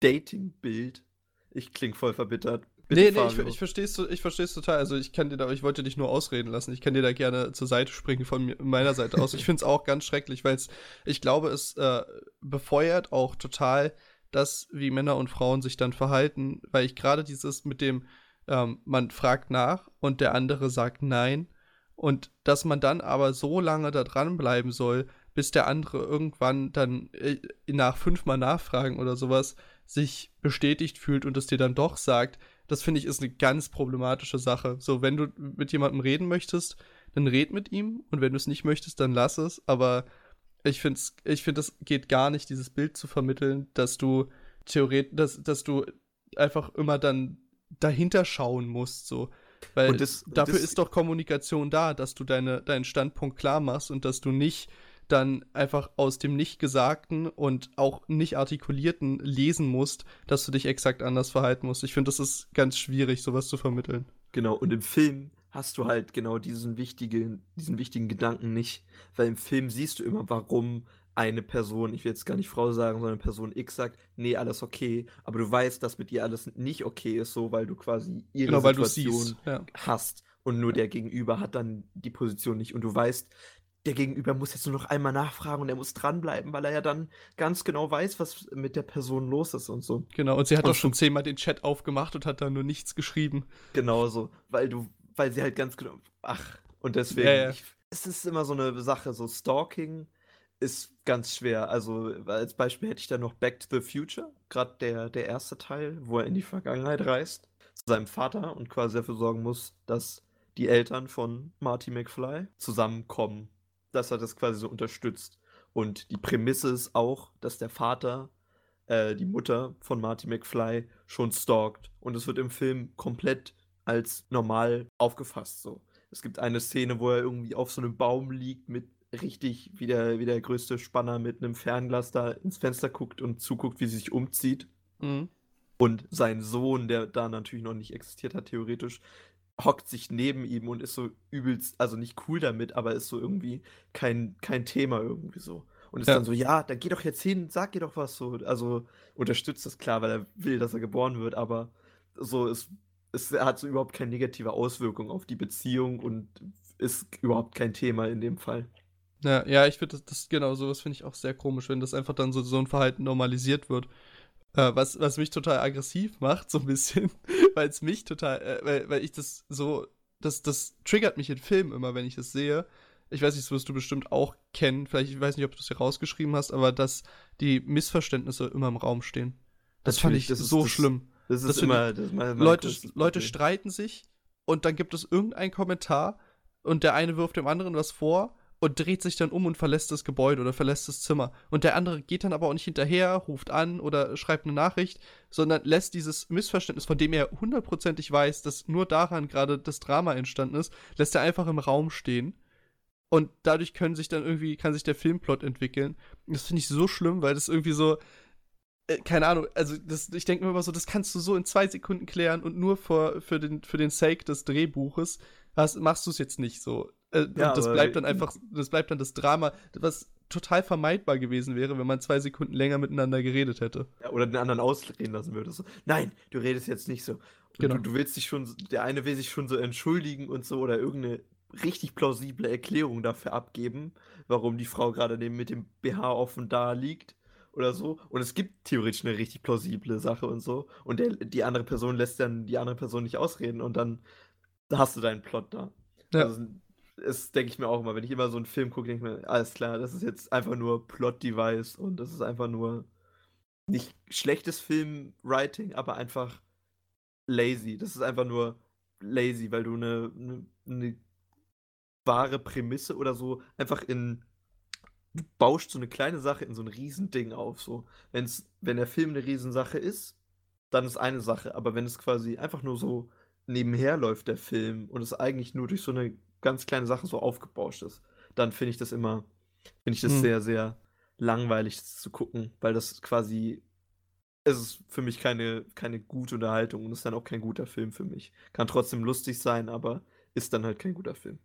Dating-Bild. Ich klinge voll verbittert. Bitte, nee, nee, ich, ich verstehe es ich versteh's total. Also ich kann dir da, ich wollte dich nur ausreden lassen. Ich kann dir da gerne zur Seite springen von mir, meiner Seite aus. Ich finde es auch ganz schrecklich, weil es, ich glaube, es äh, befeuert auch total das, wie Männer und Frauen sich dann verhalten, weil ich gerade dieses mit dem, ähm, man fragt nach und der andere sagt nein und dass man dann aber so lange da dranbleiben soll, bis der andere irgendwann dann äh, nach fünfmal Nachfragen oder sowas sich bestätigt fühlt und es dir dann doch sagt, das finde ich ist eine ganz problematische Sache. So, wenn du mit jemandem reden möchtest, dann red mit ihm und wenn du es nicht möchtest, dann lass es. Aber ich finde, ich find, das geht gar nicht, dieses Bild zu vermitteln, dass du theoretisch, dass, dass du einfach immer dann dahinter schauen musst, so. Weil das, dafür das, ist doch Kommunikation da, dass du deine, deinen Standpunkt klar machst und dass du nicht dann einfach aus dem Nicht-Gesagten und auch nicht artikulierten lesen musst, dass du dich exakt anders verhalten musst. Ich finde, das ist ganz schwierig, sowas zu vermitteln. Genau, und im Film hast du halt genau diesen wichtigen, diesen wichtigen Gedanken nicht. Weil im Film siehst du immer, warum eine Person, ich will jetzt gar nicht Frau sagen, sondern Person X sagt, nee, alles okay, aber du weißt, dass mit ihr alles nicht okay ist, so weil du quasi ihre genau, Situation ja. hast und nur der Gegenüber hat dann die Position nicht und du weißt, der Gegenüber muss jetzt nur noch einmal nachfragen und er muss dranbleiben, weil er ja dann ganz genau weiß, was mit der Person los ist und so. Genau, und sie hat und auch schon zehnmal den Chat aufgemacht und hat da nur nichts geschrieben. Genau so, weil du, weil sie halt ganz genau, ach, und deswegen, ja, ja. Ich, es ist immer so eine Sache, so Stalking ist ganz schwer. Also als Beispiel hätte ich da noch Back to the Future, gerade der, der erste Teil, wo er in die Vergangenheit reist, zu seinem Vater und quasi dafür sorgen muss, dass die Eltern von Marty McFly zusammenkommen dass er das quasi so unterstützt. Und die Prämisse ist auch, dass der Vater äh, die Mutter von Marty McFly schon stalkt. Und es wird im Film komplett als normal aufgefasst. So. Es gibt eine Szene, wo er irgendwie auf so einem Baum liegt mit richtig wie der, wie der größte Spanner mit einem Fernglas da ins Fenster guckt und zuguckt, wie sie sich umzieht. Mhm. Und sein Sohn, der da natürlich noch nicht existiert hat, theoretisch, hockt sich neben ihm und ist so übelst, also nicht cool damit, aber ist so irgendwie kein, kein Thema irgendwie so. Und ist ja. dann so, ja, dann geh doch jetzt hin, sag ihr doch was so. Also unterstützt das klar, weil er will, dass er geboren wird, aber so, es, es hat so überhaupt keine negative Auswirkung auf die Beziehung und ist überhaupt kein Thema in dem Fall. Ja, ja, ich finde das, das genau sowas finde ich auch sehr komisch, wenn das einfach dann so, so ein Verhalten normalisiert wird. Äh, was, was mich total aggressiv macht, so ein bisschen, weil es mich total, äh, weil, weil ich das so, das, das triggert mich in Filmen immer, wenn ich es sehe. Ich weiß nicht, das wirst du bestimmt auch kennen, vielleicht, ich weiß nicht, ob du es hier rausgeschrieben hast, aber dass die Missverständnisse immer im Raum stehen. Das Natürlich, fand ich das so ist, schlimm. Das, das ist immer, das ist meine, meine Leute, Leute streiten sich und dann gibt es irgendeinen Kommentar und der eine wirft dem anderen was vor und dreht sich dann um und verlässt das Gebäude oder verlässt das Zimmer. Und der andere geht dann aber auch nicht hinterher, ruft an oder schreibt eine Nachricht, sondern lässt dieses Missverständnis, von dem er hundertprozentig weiß, dass nur daran gerade das Drama entstanden ist, lässt er einfach im Raum stehen. Und dadurch können sich dann irgendwie, kann sich der Filmplot entwickeln. Das finde ich so schlimm, weil das irgendwie so, äh, keine Ahnung, also das, ich denke mir immer so, das kannst du so in zwei Sekunden klären und nur für, für, den, für den Sake des Drehbuches hast, machst du es jetzt nicht so. Äh, ja, das bleibt dann einfach, das bleibt dann das Drama, was total vermeidbar gewesen wäre, wenn man zwei Sekunden länger miteinander geredet hätte. Ja, oder den anderen ausreden lassen würde. So, nein, du redest jetzt nicht so. genau. Du, du, willst dich schon, der eine will sich schon so entschuldigen und so oder irgendeine richtig plausible Erklärung dafür abgeben, warum die Frau gerade mit dem BH offen da liegt oder so. Und es gibt theoretisch eine richtig plausible Sache und so. Und der, die andere Person lässt dann die andere Person nicht ausreden und dann hast du deinen Plot da. Ja. Also, das denke ich mir auch immer, wenn ich immer so einen Film gucke, denke ich mir, alles klar, das ist jetzt einfach nur Plot-Device und das ist einfach nur nicht schlechtes Filmwriting, aber einfach lazy. Das ist einfach nur lazy, weil du eine, eine, eine wahre Prämisse oder so einfach in du baust so eine kleine Sache in so ein Riesending auf. So. Wenn's, wenn der Film eine Riesensache ist, dann ist eine Sache. Aber wenn es quasi einfach nur so nebenher läuft, der Film, und es eigentlich nur durch so eine ganz kleine Sache so aufgebauscht ist, dann finde ich das immer, finde ich das hm. sehr, sehr langweilig zu gucken, weil das quasi, es ist für mich keine, keine gute Unterhaltung und ist dann auch kein guter Film für mich. Kann trotzdem lustig sein, aber ist dann halt kein guter Film.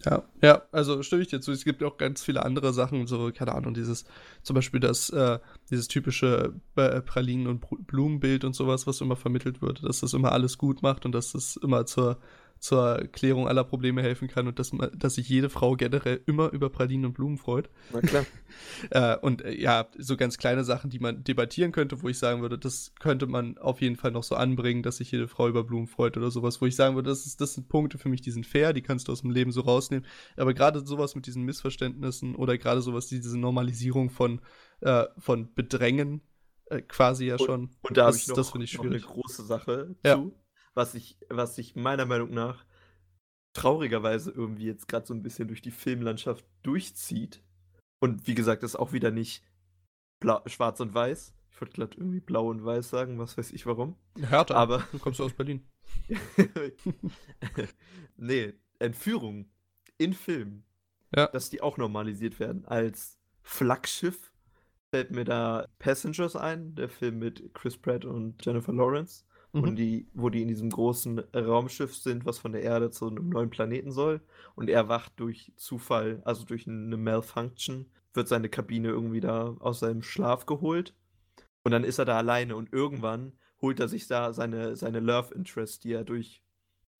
Ja, ja, also stimme ich dir zu. Es gibt auch ganz viele andere Sachen, so, keine Ahnung, dieses, zum Beispiel das, äh, dieses typische äh, Pralinen- und Blumenbild und sowas, was immer vermittelt wird, dass das immer alles gut macht und dass das immer zur zur Klärung aller Probleme helfen kann und dass, dass sich jede Frau generell immer über Pralinen und Blumen freut. Na klar. äh, und äh, ja, so ganz kleine Sachen, die man debattieren könnte, wo ich sagen würde, das könnte man auf jeden Fall noch so anbringen, dass sich jede Frau über Blumen freut oder sowas, wo ich sagen würde, das, ist, das sind Punkte für mich, die sind fair, die kannst du aus dem Leben so rausnehmen. Aber gerade sowas mit diesen Missverständnissen oder gerade sowas, diese Normalisierung von, äh, von Bedrängen, äh, quasi ja schon. Und, und da habe ich noch, das ich noch eine große Sache ja. zu was sich was ich meiner Meinung nach traurigerweise irgendwie jetzt gerade so ein bisschen durch die Filmlandschaft durchzieht. Und wie gesagt, das ist auch wieder nicht blau, schwarz und weiß. Ich wollte gerade irgendwie blau und weiß sagen, was weiß ich warum. Härter. Aber du kommst du aus Berlin. nee, Entführung in Filmen. Ja. Dass die auch normalisiert werden. Als Flaggschiff fällt mir da Passengers ein, der Film mit Chris Pratt und Jennifer Lawrence mhm. und die, wo die in diesem großen Raumschiff sind, was von der Erde zu einem neuen Planeten soll. Und er wacht durch Zufall, also durch eine Malfunction, wird seine Kabine irgendwie da aus seinem Schlaf geholt. Und dann ist er da alleine und irgendwann holt er sich da seine, seine Love Interest, die er durch,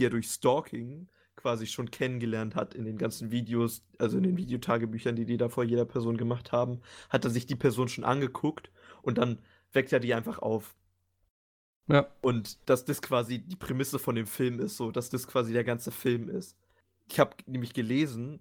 die er durch Stalking quasi schon kennengelernt hat in den ganzen Videos, also in den Videotagebüchern, die die da vor jeder Person gemacht haben, hat er sich die Person schon angeguckt und dann weckt er die einfach auf. Ja. Und dass das quasi die Prämisse von dem Film ist, so, dass das quasi der ganze Film ist. Ich habe nämlich gelesen,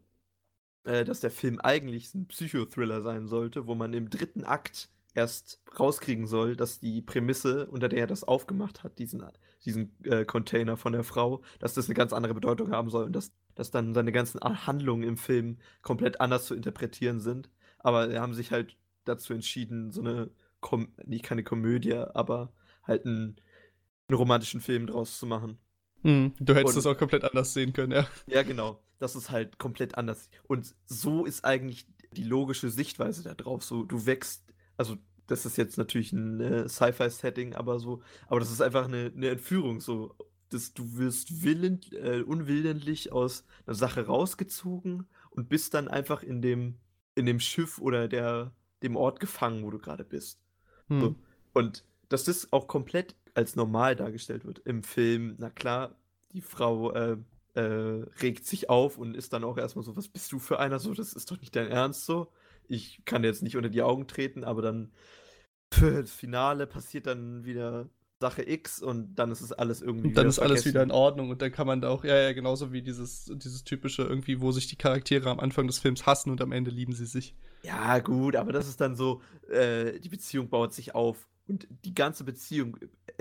äh, dass der Film eigentlich ein Psychothriller sein sollte, wo man im dritten Akt erst rauskriegen soll, dass die Prämisse, unter der er das aufgemacht hat, diesen, diesen äh, Container von der Frau, dass das eine ganz andere Bedeutung haben soll und dass, dass dann seine ganzen Handlungen im Film komplett anders zu interpretieren sind. Aber sie haben sich halt dazu entschieden, so eine, Kom nicht keine Komödie, aber halt einen, einen romantischen Film draus zu machen. Hm, du hättest es auch komplett anders sehen können, ja. Ja, genau. Das ist halt komplett anders. Und so ist eigentlich die logische Sichtweise da drauf. So, du wächst, also das ist jetzt natürlich ein äh, Sci-Fi-Setting, aber so, aber das ist einfach eine, eine Entführung. So, das, du wirst willend, äh, unwillentlich aus einer Sache rausgezogen und bist dann einfach in dem, in dem Schiff oder der, dem Ort gefangen, wo du gerade bist. Hm. So. Und dass das auch komplett als normal dargestellt wird im Film. Na klar, die Frau äh, äh, regt sich auf und ist dann auch erstmal so, was bist du für einer? So, das ist doch nicht dein Ernst so. Ich kann jetzt nicht unter die Augen treten, aber dann für das Finale passiert dann wieder Sache X und dann ist es alles irgendwie. Und dann ist vergessen. alles wieder in Ordnung und dann kann man da auch, ja, ja, genauso wie dieses, dieses typische irgendwie, wo sich die Charaktere am Anfang des Films hassen und am Ende lieben sie sich. Ja, gut, aber das ist dann so, äh, die Beziehung baut sich auf und die ganze Beziehung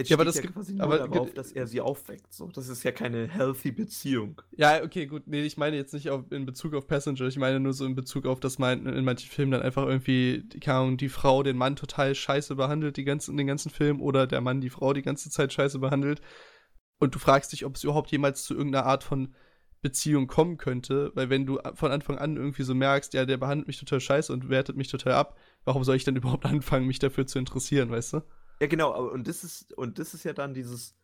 ja, aber das ja quasi nur aber, darauf, dass er sie aufweckt. So. Das ist ja keine healthy Beziehung. Ja, okay, gut. Nee, ich meine jetzt nicht auf, in Bezug auf Passenger. Ich meine nur so in Bezug auf, dass man in manchen Filmen dann einfach irgendwie, keine Ahnung, die Frau den Mann total scheiße behandelt, die ganzen, den ganzen Film, oder der Mann die Frau die ganze Zeit scheiße behandelt. Und du fragst dich, ob es überhaupt jemals zu irgendeiner Art von Beziehung kommen könnte, weil wenn du von Anfang an irgendwie so merkst, ja, der behandelt mich total scheiße und wertet mich total ab, warum soll ich dann überhaupt anfangen, mich dafür zu interessieren, weißt du? Ja, genau, und das ist, und das ist ja dann dieses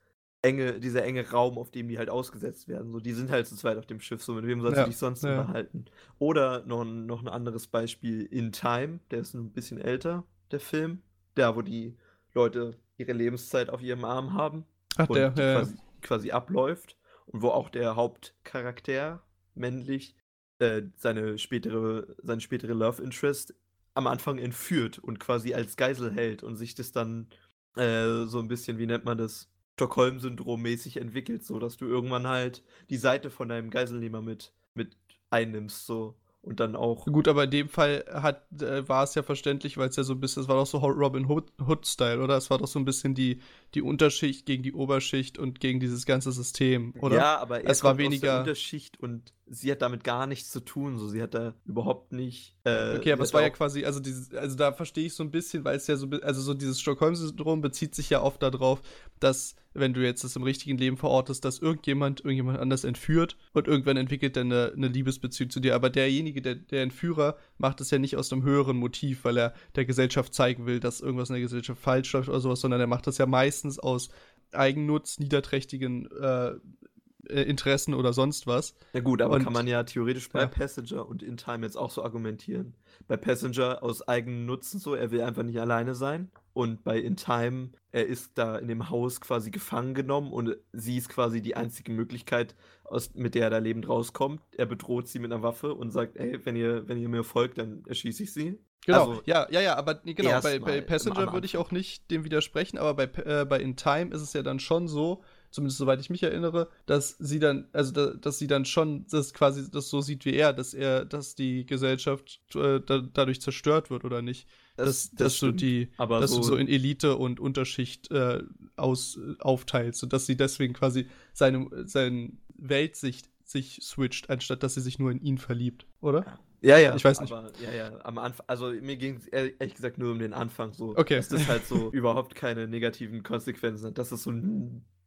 enge, dieser enge Raum, auf dem die halt ausgesetzt werden. So, die sind halt zu zweit auf dem Schiff, so mit wem sollst ja, du dich sonst ja. unterhalten? Oder noch, noch ein anderes Beispiel, In Time, der ist ein bisschen älter, der Film. Der, wo die Leute ihre Lebenszeit auf ihrem Arm haben. Ach, der, ja, quasi, quasi abläuft. Und wo auch der Hauptcharakter männlich, äh, seine spätere, seine spätere Love Interest am Anfang entführt und quasi als Geisel hält und sich das dann äh, so ein bisschen, wie nennt man das, Stockholm-Syndrom mäßig entwickelt, so dass du irgendwann halt die Seite von deinem Geiselnehmer mit, mit einnimmst, so und dann auch. Gut, aber in dem Fall hat, äh, war es ja verständlich, weil es ja so ein bisschen, es war doch so Robin Hood-Style, oder? Es war doch so ein bisschen die, die Unterschicht gegen die Oberschicht und gegen dieses ganze System, oder? Ja, aber es war weniger Unterschicht und sie hat damit gar nichts zu tun. So, sie hat da überhaupt nicht. Äh, okay, aber es war ja quasi, also dieses, also da verstehe ich so ein bisschen, weil es ja so, also so dieses Stockholm-Syndrom bezieht sich ja oft darauf, dass wenn du jetzt das im richtigen Leben verortest, dass irgendjemand irgendjemand anders entführt und irgendwann entwickelt er eine, eine Liebesbeziehung zu dir. Aber derjenige, der, der Entführer, macht es ja nicht aus einem höheren Motiv, weil er der Gesellschaft zeigen will, dass irgendwas in der Gesellschaft falsch läuft oder sowas, sondern er macht das ja meistens aus Eigennutz, niederträchtigen äh, äh, Interessen oder sonst was. Na gut, aber und, kann man ja theoretisch bei ja. Passenger und In Time jetzt auch so argumentieren. Bei Passenger aus eigenem Nutzen so, er will einfach nicht alleine sein. Und bei In Time, er ist da in dem Haus quasi gefangen genommen und sie ist quasi die einzige Möglichkeit, aus, mit der er da lebend rauskommt. Er bedroht sie mit einer Waffe und sagt, ey, wenn ihr, wenn ihr mir folgt, dann erschieße ich sie. Genau, also, ja, ja, ja, aber genau, bei, bei Passenger würde ich auch nicht dem widersprechen, aber bei, äh, bei In Time ist es ja dann schon so, zumindest soweit ich mich erinnere, dass sie dann, also da, dass sie dann schon das quasi das so sieht wie er, dass er, dass die Gesellschaft äh, da, dadurch zerstört wird oder nicht. Das, dass, das dass du die, aber dass so du so in Elite und Unterschicht äh, aus, äh, aufteilst und dass sie deswegen quasi seine, seine Weltsicht sich switcht, anstatt dass sie sich nur in ihn verliebt, oder? Ja, ja. Ich weiß nicht. Aber, ja, ja, am Anfang, also mir ging es ehrlich gesagt nur um den Anfang so. Okay. Dass das halt so überhaupt keine negativen Konsequenzen hat, dass es so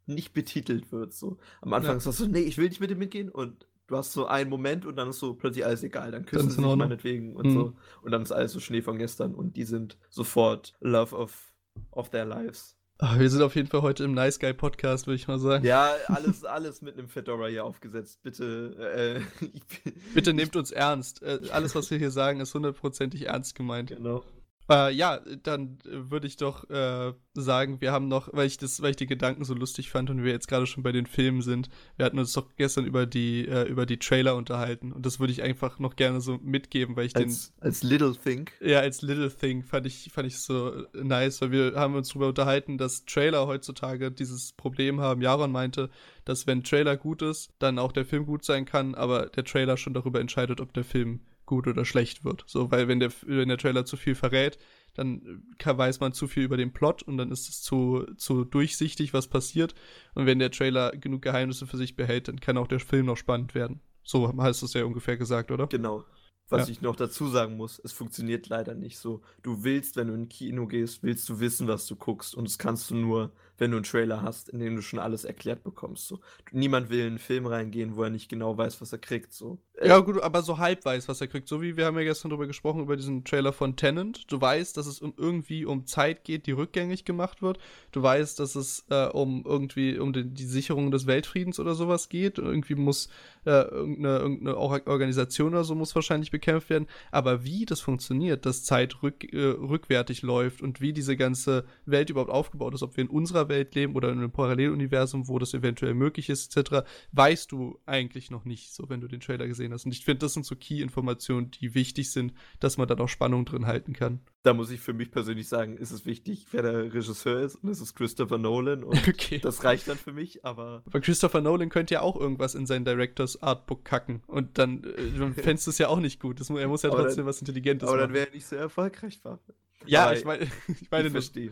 nicht betitelt wird. So. Am Anfang ja. ist das so, nee, ich will nicht mit dir mitgehen und du hast so einen Moment und dann ist so plötzlich alles egal, dann küssen sie sich meinetwegen und mhm. so. Und dann ist alles so Schnee von gestern und die sind sofort Love of, of their lives. Ach, wir sind auf jeden Fall heute im Nice Guy Podcast, würde ich mal sagen. Ja, alles, alles mit einem Fedora hier aufgesetzt. Bitte, äh, Bitte nehmt uns ernst. Äh, alles, was wir hier sagen, ist hundertprozentig ernst gemeint. Genau. Äh, ja, dann würde ich doch äh, sagen, wir haben noch, weil ich das, weil ich die Gedanken so lustig fand und wir jetzt gerade schon bei den Filmen sind, wir hatten uns doch gestern über die, äh, über die Trailer unterhalten und das würde ich einfach noch gerne so mitgeben, weil ich als, den. Als Little Thing. Ja, als Little Thing fand ich, fand ich so nice, weil wir haben uns darüber unterhalten, dass Trailer heutzutage dieses Problem haben. Jaron meinte, dass wenn Trailer gut ist, dann auch der Film gut sein kann, aber der Trailer schon darüber entscheidet, ob der Film gut oder schlecht wird. So, weil wenn der, wenn der Trailer zu viel verrät, dann kann, weiß man zu viel über den Plot und dann ist es zu, zu durchsichtig, was passiert. Und wenn der Trailer genug Geheimnisse für sich behält, dann kann auch der Film noch spannend werden. So heißt es ja ungefähr gesagt, oder? Genau. Was ja. ich noch dazu sagen muss, es funktioniert leider nicht so. Du willst, wenn du in Kino gehst, willst du wissen, was du guckst. Und das kannst du nur, wenn du einen Trailer hast, in dem du schon alles erklärt bekommst. So. Niemand will in einen Film reingehen, wo er nicht genau weiß, was er kriegt. So. Ja, gut, aber so halb weiß, was er kriegt. So wie wir haben ja gestern darüber gesprochen, über diesen Trailer von Tenant. Du weißt, dass es um irgendwie um Zeit geht, die rückgängig gemacht wird. Du weißt, dass es äh, um irgendwie um die, die, Sicherung des Weltfriedens oder sowas geht. Irgendwie muss äh, irgendeine, irgendeine Organisation oder so muss wahrscheinlich bekämpft werden. Aber wie das funktioniert, dass Zeit rück, äh, rückwärtig läuft und wie diese ganze Welt überhaupt aufgebaut ist, ob wir in unserer Welt leben oder in einem Paralleluniversum, wo das eventuell möglich ist, etc., weißt du eigentlich noch nicht, so wenn du den Trailer gesehen hast. Und ich finde, das sind so Key-Informationen, die wichtig sind, dass man dann auch Spannung drin halten kann. Da muss ich für mich persönlich sagen, ist es wichtig, wer der Regisseur ist. Und es ist Christopher Nolan. Und okay. das reicht dann für mich, aber. Aber Christopher Nolan könnte ja auch irgendwas in sein Directors Artbook kacken. Und dann äh, fändest du es ja auch nicht gut. Das, er muss ja trotzdem dann, was Intelligentes aber machen. Aber dann wäre er nicht so erfolgreich. War. Ja, aber ich meine, ich meine, ich verstehe.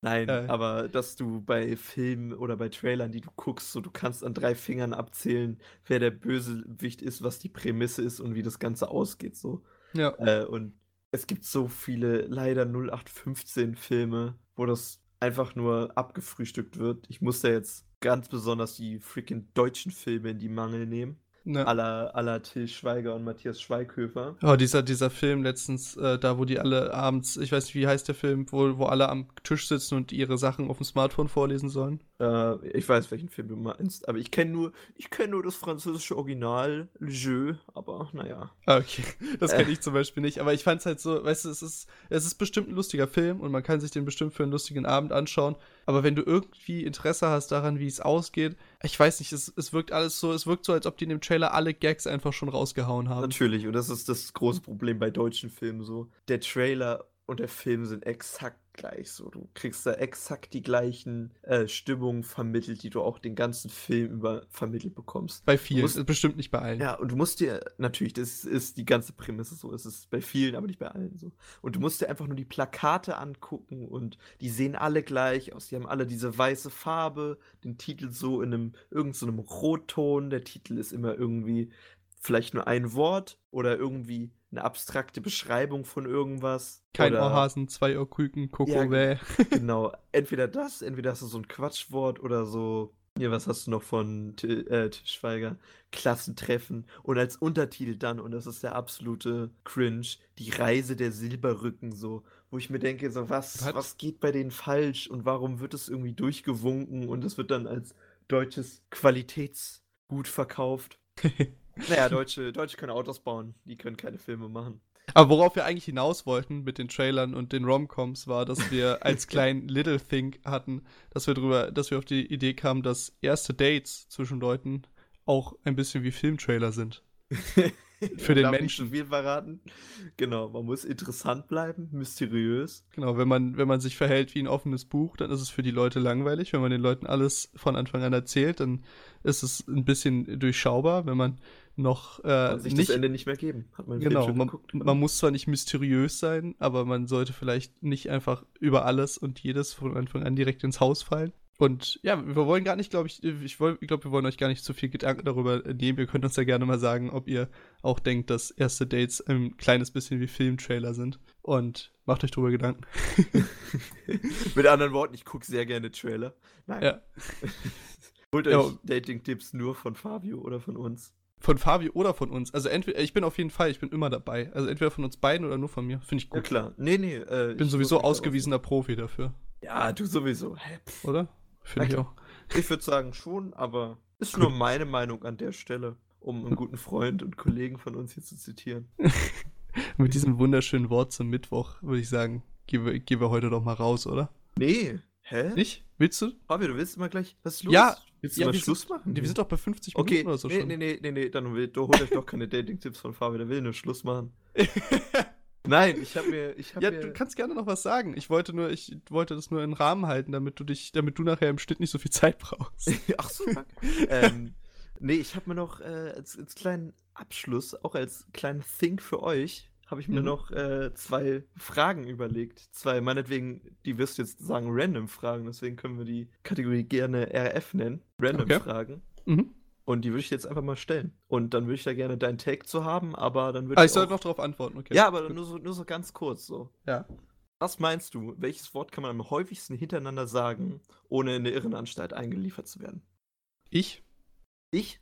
Nein, äh. aber dass du bei Filmen oder bei Trailern, die du guckst, so du kannst an drei Fingern abzählen, wer der Bösewicht ist, was die Prämisse ist und wie das Ganze ausgeht, so. Ja. Äh, und es gibt so viele leider 0815 Filme, wo das einfach nur abgefrühstückt wird. Ich muss da jetzt ganz besonders die freaking deutschen Filme in die Mangel nehmen. Ne. Aller, aller Till Schweiger und Matthias Schweighöfer. Oh, dieser, dieser Film letztens, äh, da wo die alle abends, ich weiß nicht, wie heißt der Film, wo, wo alle am Tisch sitzen und ihre Sachen auf dem Smartphone vorlesen sollen. Äh, ich weiß, welchen Film du meinst, aber ich kenne nur, ich kenne nur das französische Original, Le Jeu, aber naja. Ah, okay, das kenne äh. ich zum Beispiel nicht, aber ich fand es halt so, weißt du, es ist, es ist bestimmt ein lustiger Film und man kann sich den bestimmt für einen lustigen Abend anschauen, aber wenn du irgendwie Interesse hast daran, wie es ausgeht, ich weiß nicht, es, es wirkt alles so, es wirkt so, als ob die in dem Trailer alle Gags einfach schon rausgehauen haben. Natürlich, und das ist das große Problem bei deutschen Filmen so. Der Trailer und der Film sind exakt gleich so. Du kriegst da exakt die gleichen äh, Stimmungen vermittelt, die du auch den ganzen Film über vermittelt bekommst. Bei vielen, musst, bestimmt nicht bei allen. Ja, und du musst dir, natürlich, das ist die ganze Prämisse so, es ist bei vielen, aber nicht bei allen so. Und du musst dir einfach nur die Plakate angucken und die sehen alle gleich aus. Die haben alle diese weiße Farbe, den Titel so in einem, irgendeinem so Rotton. Der Titel ist immer irgendwie vielleicht nur ein Wort oder irgendwie eine abstrakte Beschreibung von irgendwas. Kein oder, Ohrhasen, zwei Ohrküken, Kokowä. Ja, genau. Entweder das, entweder hast du so ein Quatschwort oder so. Hier, was hast du noch von T äh, Tischweiger? Klassentreffen. Und als Untertitel dann, und das ist der absolute Cringe, die Reise der Silberrücken, so. Wo ich mir denke, so, was, was? was geht bei denen falsch und warum wird es irgendwie durchgewunken und es wird dann als deutsches Qualitätsgut verkauft. Naja, Deutsche, Deutsche können Autos bauen, die können keine Filme machen. Aber worauf wir eigentlich hinaus wollten mit den Trailern und den Romcoms war, dass wir als kleinen Little Think hatten, dass wir drüber, dass wir auf die Idee kamen, dass erste Dates zwischen Leuten auch ein bisschen wie Filmtrailer sind. Für den Menschen. Nicht viel verraten. Genau, man muss interessant bleiben, mysteriös. Genau, wenn man, wenn man sich verhält wie ein offenes Buch, dann ist es für die Leute langweilig. Wenn man den Leuten alles von Anfang an erzählt, dann ist es ein bisschen durchschaubar. Wenn man noch äh, sich nicht, das Ende nicht mehr geben. Hat man genau, man, geguckt, man, muss zwar nicht mysteriös sein, aber man sollte vielleicht nicht einfach über alles und jedes von Anfang an direkt ins Haus fallen. Und ja, wir wollen gar nicht, glaube ich, ich, ich glaube, wir wollen euch gar nicht zu viel Gedanken darüber nehmen. Ihr könnt uns ja gerne mal sagen, ob ihr auch denkt, dass erste Dates ein kleines bisschen wie Filmtrailer sind. Und macht euch darüber Gedanken. Mit anderen Worten, ich gucke sehr gerne Trailer. Nein. Ja. Holt euch ja. Dating-Tipps nur von Fabio oder von uns. Von Fabio oder von uns. Also entweder, ich bin auf jeden Fall, ich bin immer dabei. Also entweder von uns beiden oder nur von mir. Finde ich gut. Ja klar. Nee, nee. Äh, bin sowieso ausgewiesener Profi dafür. Ja, du sowieso. Hä, oder? Finde ich auch. Ich würde sagen schon, aber ist nur meine Meinung an der Stelle, um einen guten Freund und Kollegen von uns hier zu zitieren. Mit diesem wunderschönen Wort zum Mittwoch würde ich sagen, gehen wir, gehen wir heute doch mal raus, oder? Nee. Hä? Nicht? Willst du? Fabio, du willst immer gleich. Was ist los? Ja, Willst du ja, mal Schluss sind, machen? Wir sind doch bei 50 Minuten okay. oder so nee, schon. Nee, nee, nee, nee, dann will, du holst euch doch keine Dating-Tipps von Fabio, der will nur Schluss machen. Nein, ich habe mir, ich hab Ja, mir... du kannst gerne noch was sagen. Ich wollte nur, ich wollte das nur in Rahmen halten, damit du dich, damit du nachher im Schnitt nicht so viel Zeit brauchst. Ach so, ähm, nee, ich habe mir noch äh, als, als kleinen Abschluss, auch als kleinen Think für euch, habe ich mir mhm. noch äh, zwei Fragen überlegt. Zwei, meinetwegen, die wirst du jetzt sagen, random Fragen, deswegen können wir die Kategorie gerne RF nennen. Random okay. Fragen. Mhm. Und die würde ich jetzt einfach mal stellen. Und dann würde ich da gerne deinen Take zu haben, aber dann würde ah, ich. ich soll noch darauf antworten, okay. Ja, aber nur so, nur so ganz kurz so. Ja. Was meinst du, welches Wort kann man am häufigsten hintereinander sagen, ohne in eine Irrenanstalt eingeliefert zu werden? Ich? Ich?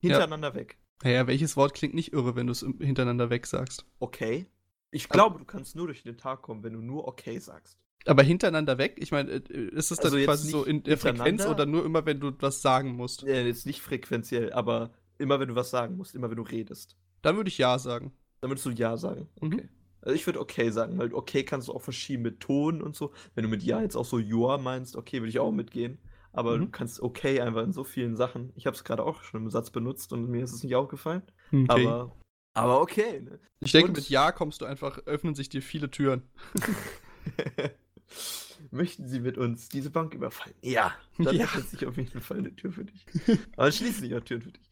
Hintereinander ja. weg. Naja, welches Wort klingt nicht irre, wenn du es hintereinander weg sagst? Okay. Ich glaube, du kannst nur durch den Tag kommen, wenn du nur okay sagst. Aber hintereinander weg? Ich meine, äh, ist es dann also quasi so in der Frequenz oder nur immer, wenn du was sagen musst? Ja, jetzt nicht frequenziell, aber immer, wenn du was sagen musst, immer, wenn du redest. Dann würde ich Ja sagen. Dann würdest du Ja sagen. Okay. Mhm. Also ich würde okay sagen, weil okay kannst du auch verschieden mit Ton und so. Wenn du mit Ja jetzt auch so Ja meinst, okay, würde ich auch mitgehen. Aber mhm. du kannst okay einfach in so vielen Sachen. Ich habe es gerade auch schon im Satz benutzt und mir ist es nicht aufgefallen. Okay. Aber, aber okay. Ne? Ich denke, und mit Ja kommst du einfach, öffnen sich dir viele Türen. Möchten Sie mit uns diese Bank überfallen? Ja, dann ja. öffnet sich auf jeden Fall eine Tür für dich. Aber schließen sich auch Türen für dich.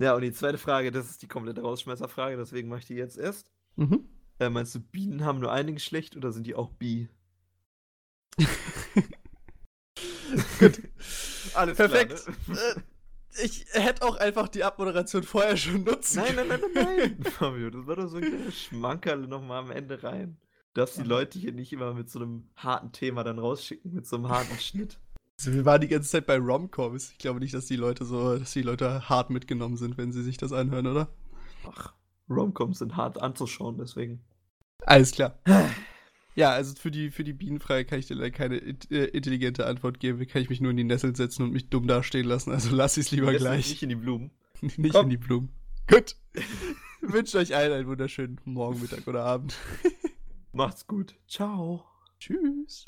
Ja, und die zweite Frage, das ist die komplette Rausschmeißerfrage, deswegen mache ich die jetzt erst. Mhm. Äh, meinst du, Bienen haben nur ein Geschlecht oder sind die auch bi? Gut. Alles Perfekt. Klar, ne? Äh, ich hätte auch einfach die Abmoderation vorher schon nutzen Nein, nein, nein, nein, nein. Fabio, das war doch so ein kleines Schmankerl nochmal am Ende rein. Du darfst die Leute hier nicht immer mit so einem harten Thema dann rausschicken, mit so einem harten Schnitt. Also wir waren die ganze Zeit bei Romcoms. Ich glaube nicht, dass die Leute so, dass die Leute hart mitgenommen sind, wenn sie sich das anhören, oder? Ach, Romcoms sind hart anzuschauen, deswegen. Alles klar. Ja, also für die, für die Bienenfrage kann ich dir leider keine äh, intelligente Antwort geben. Kann ich mich nur in die Nessel setzen und mich dumm dastehen lassen. Also lass ich es lieber gleich. Nicht in die Blumen. Nicht Komm. in die Blumen. Gut. Wünsche euch allen einen wunderschönen Morgen, Mittag oder Abend. Macht's gut. Ciao. Tschüss.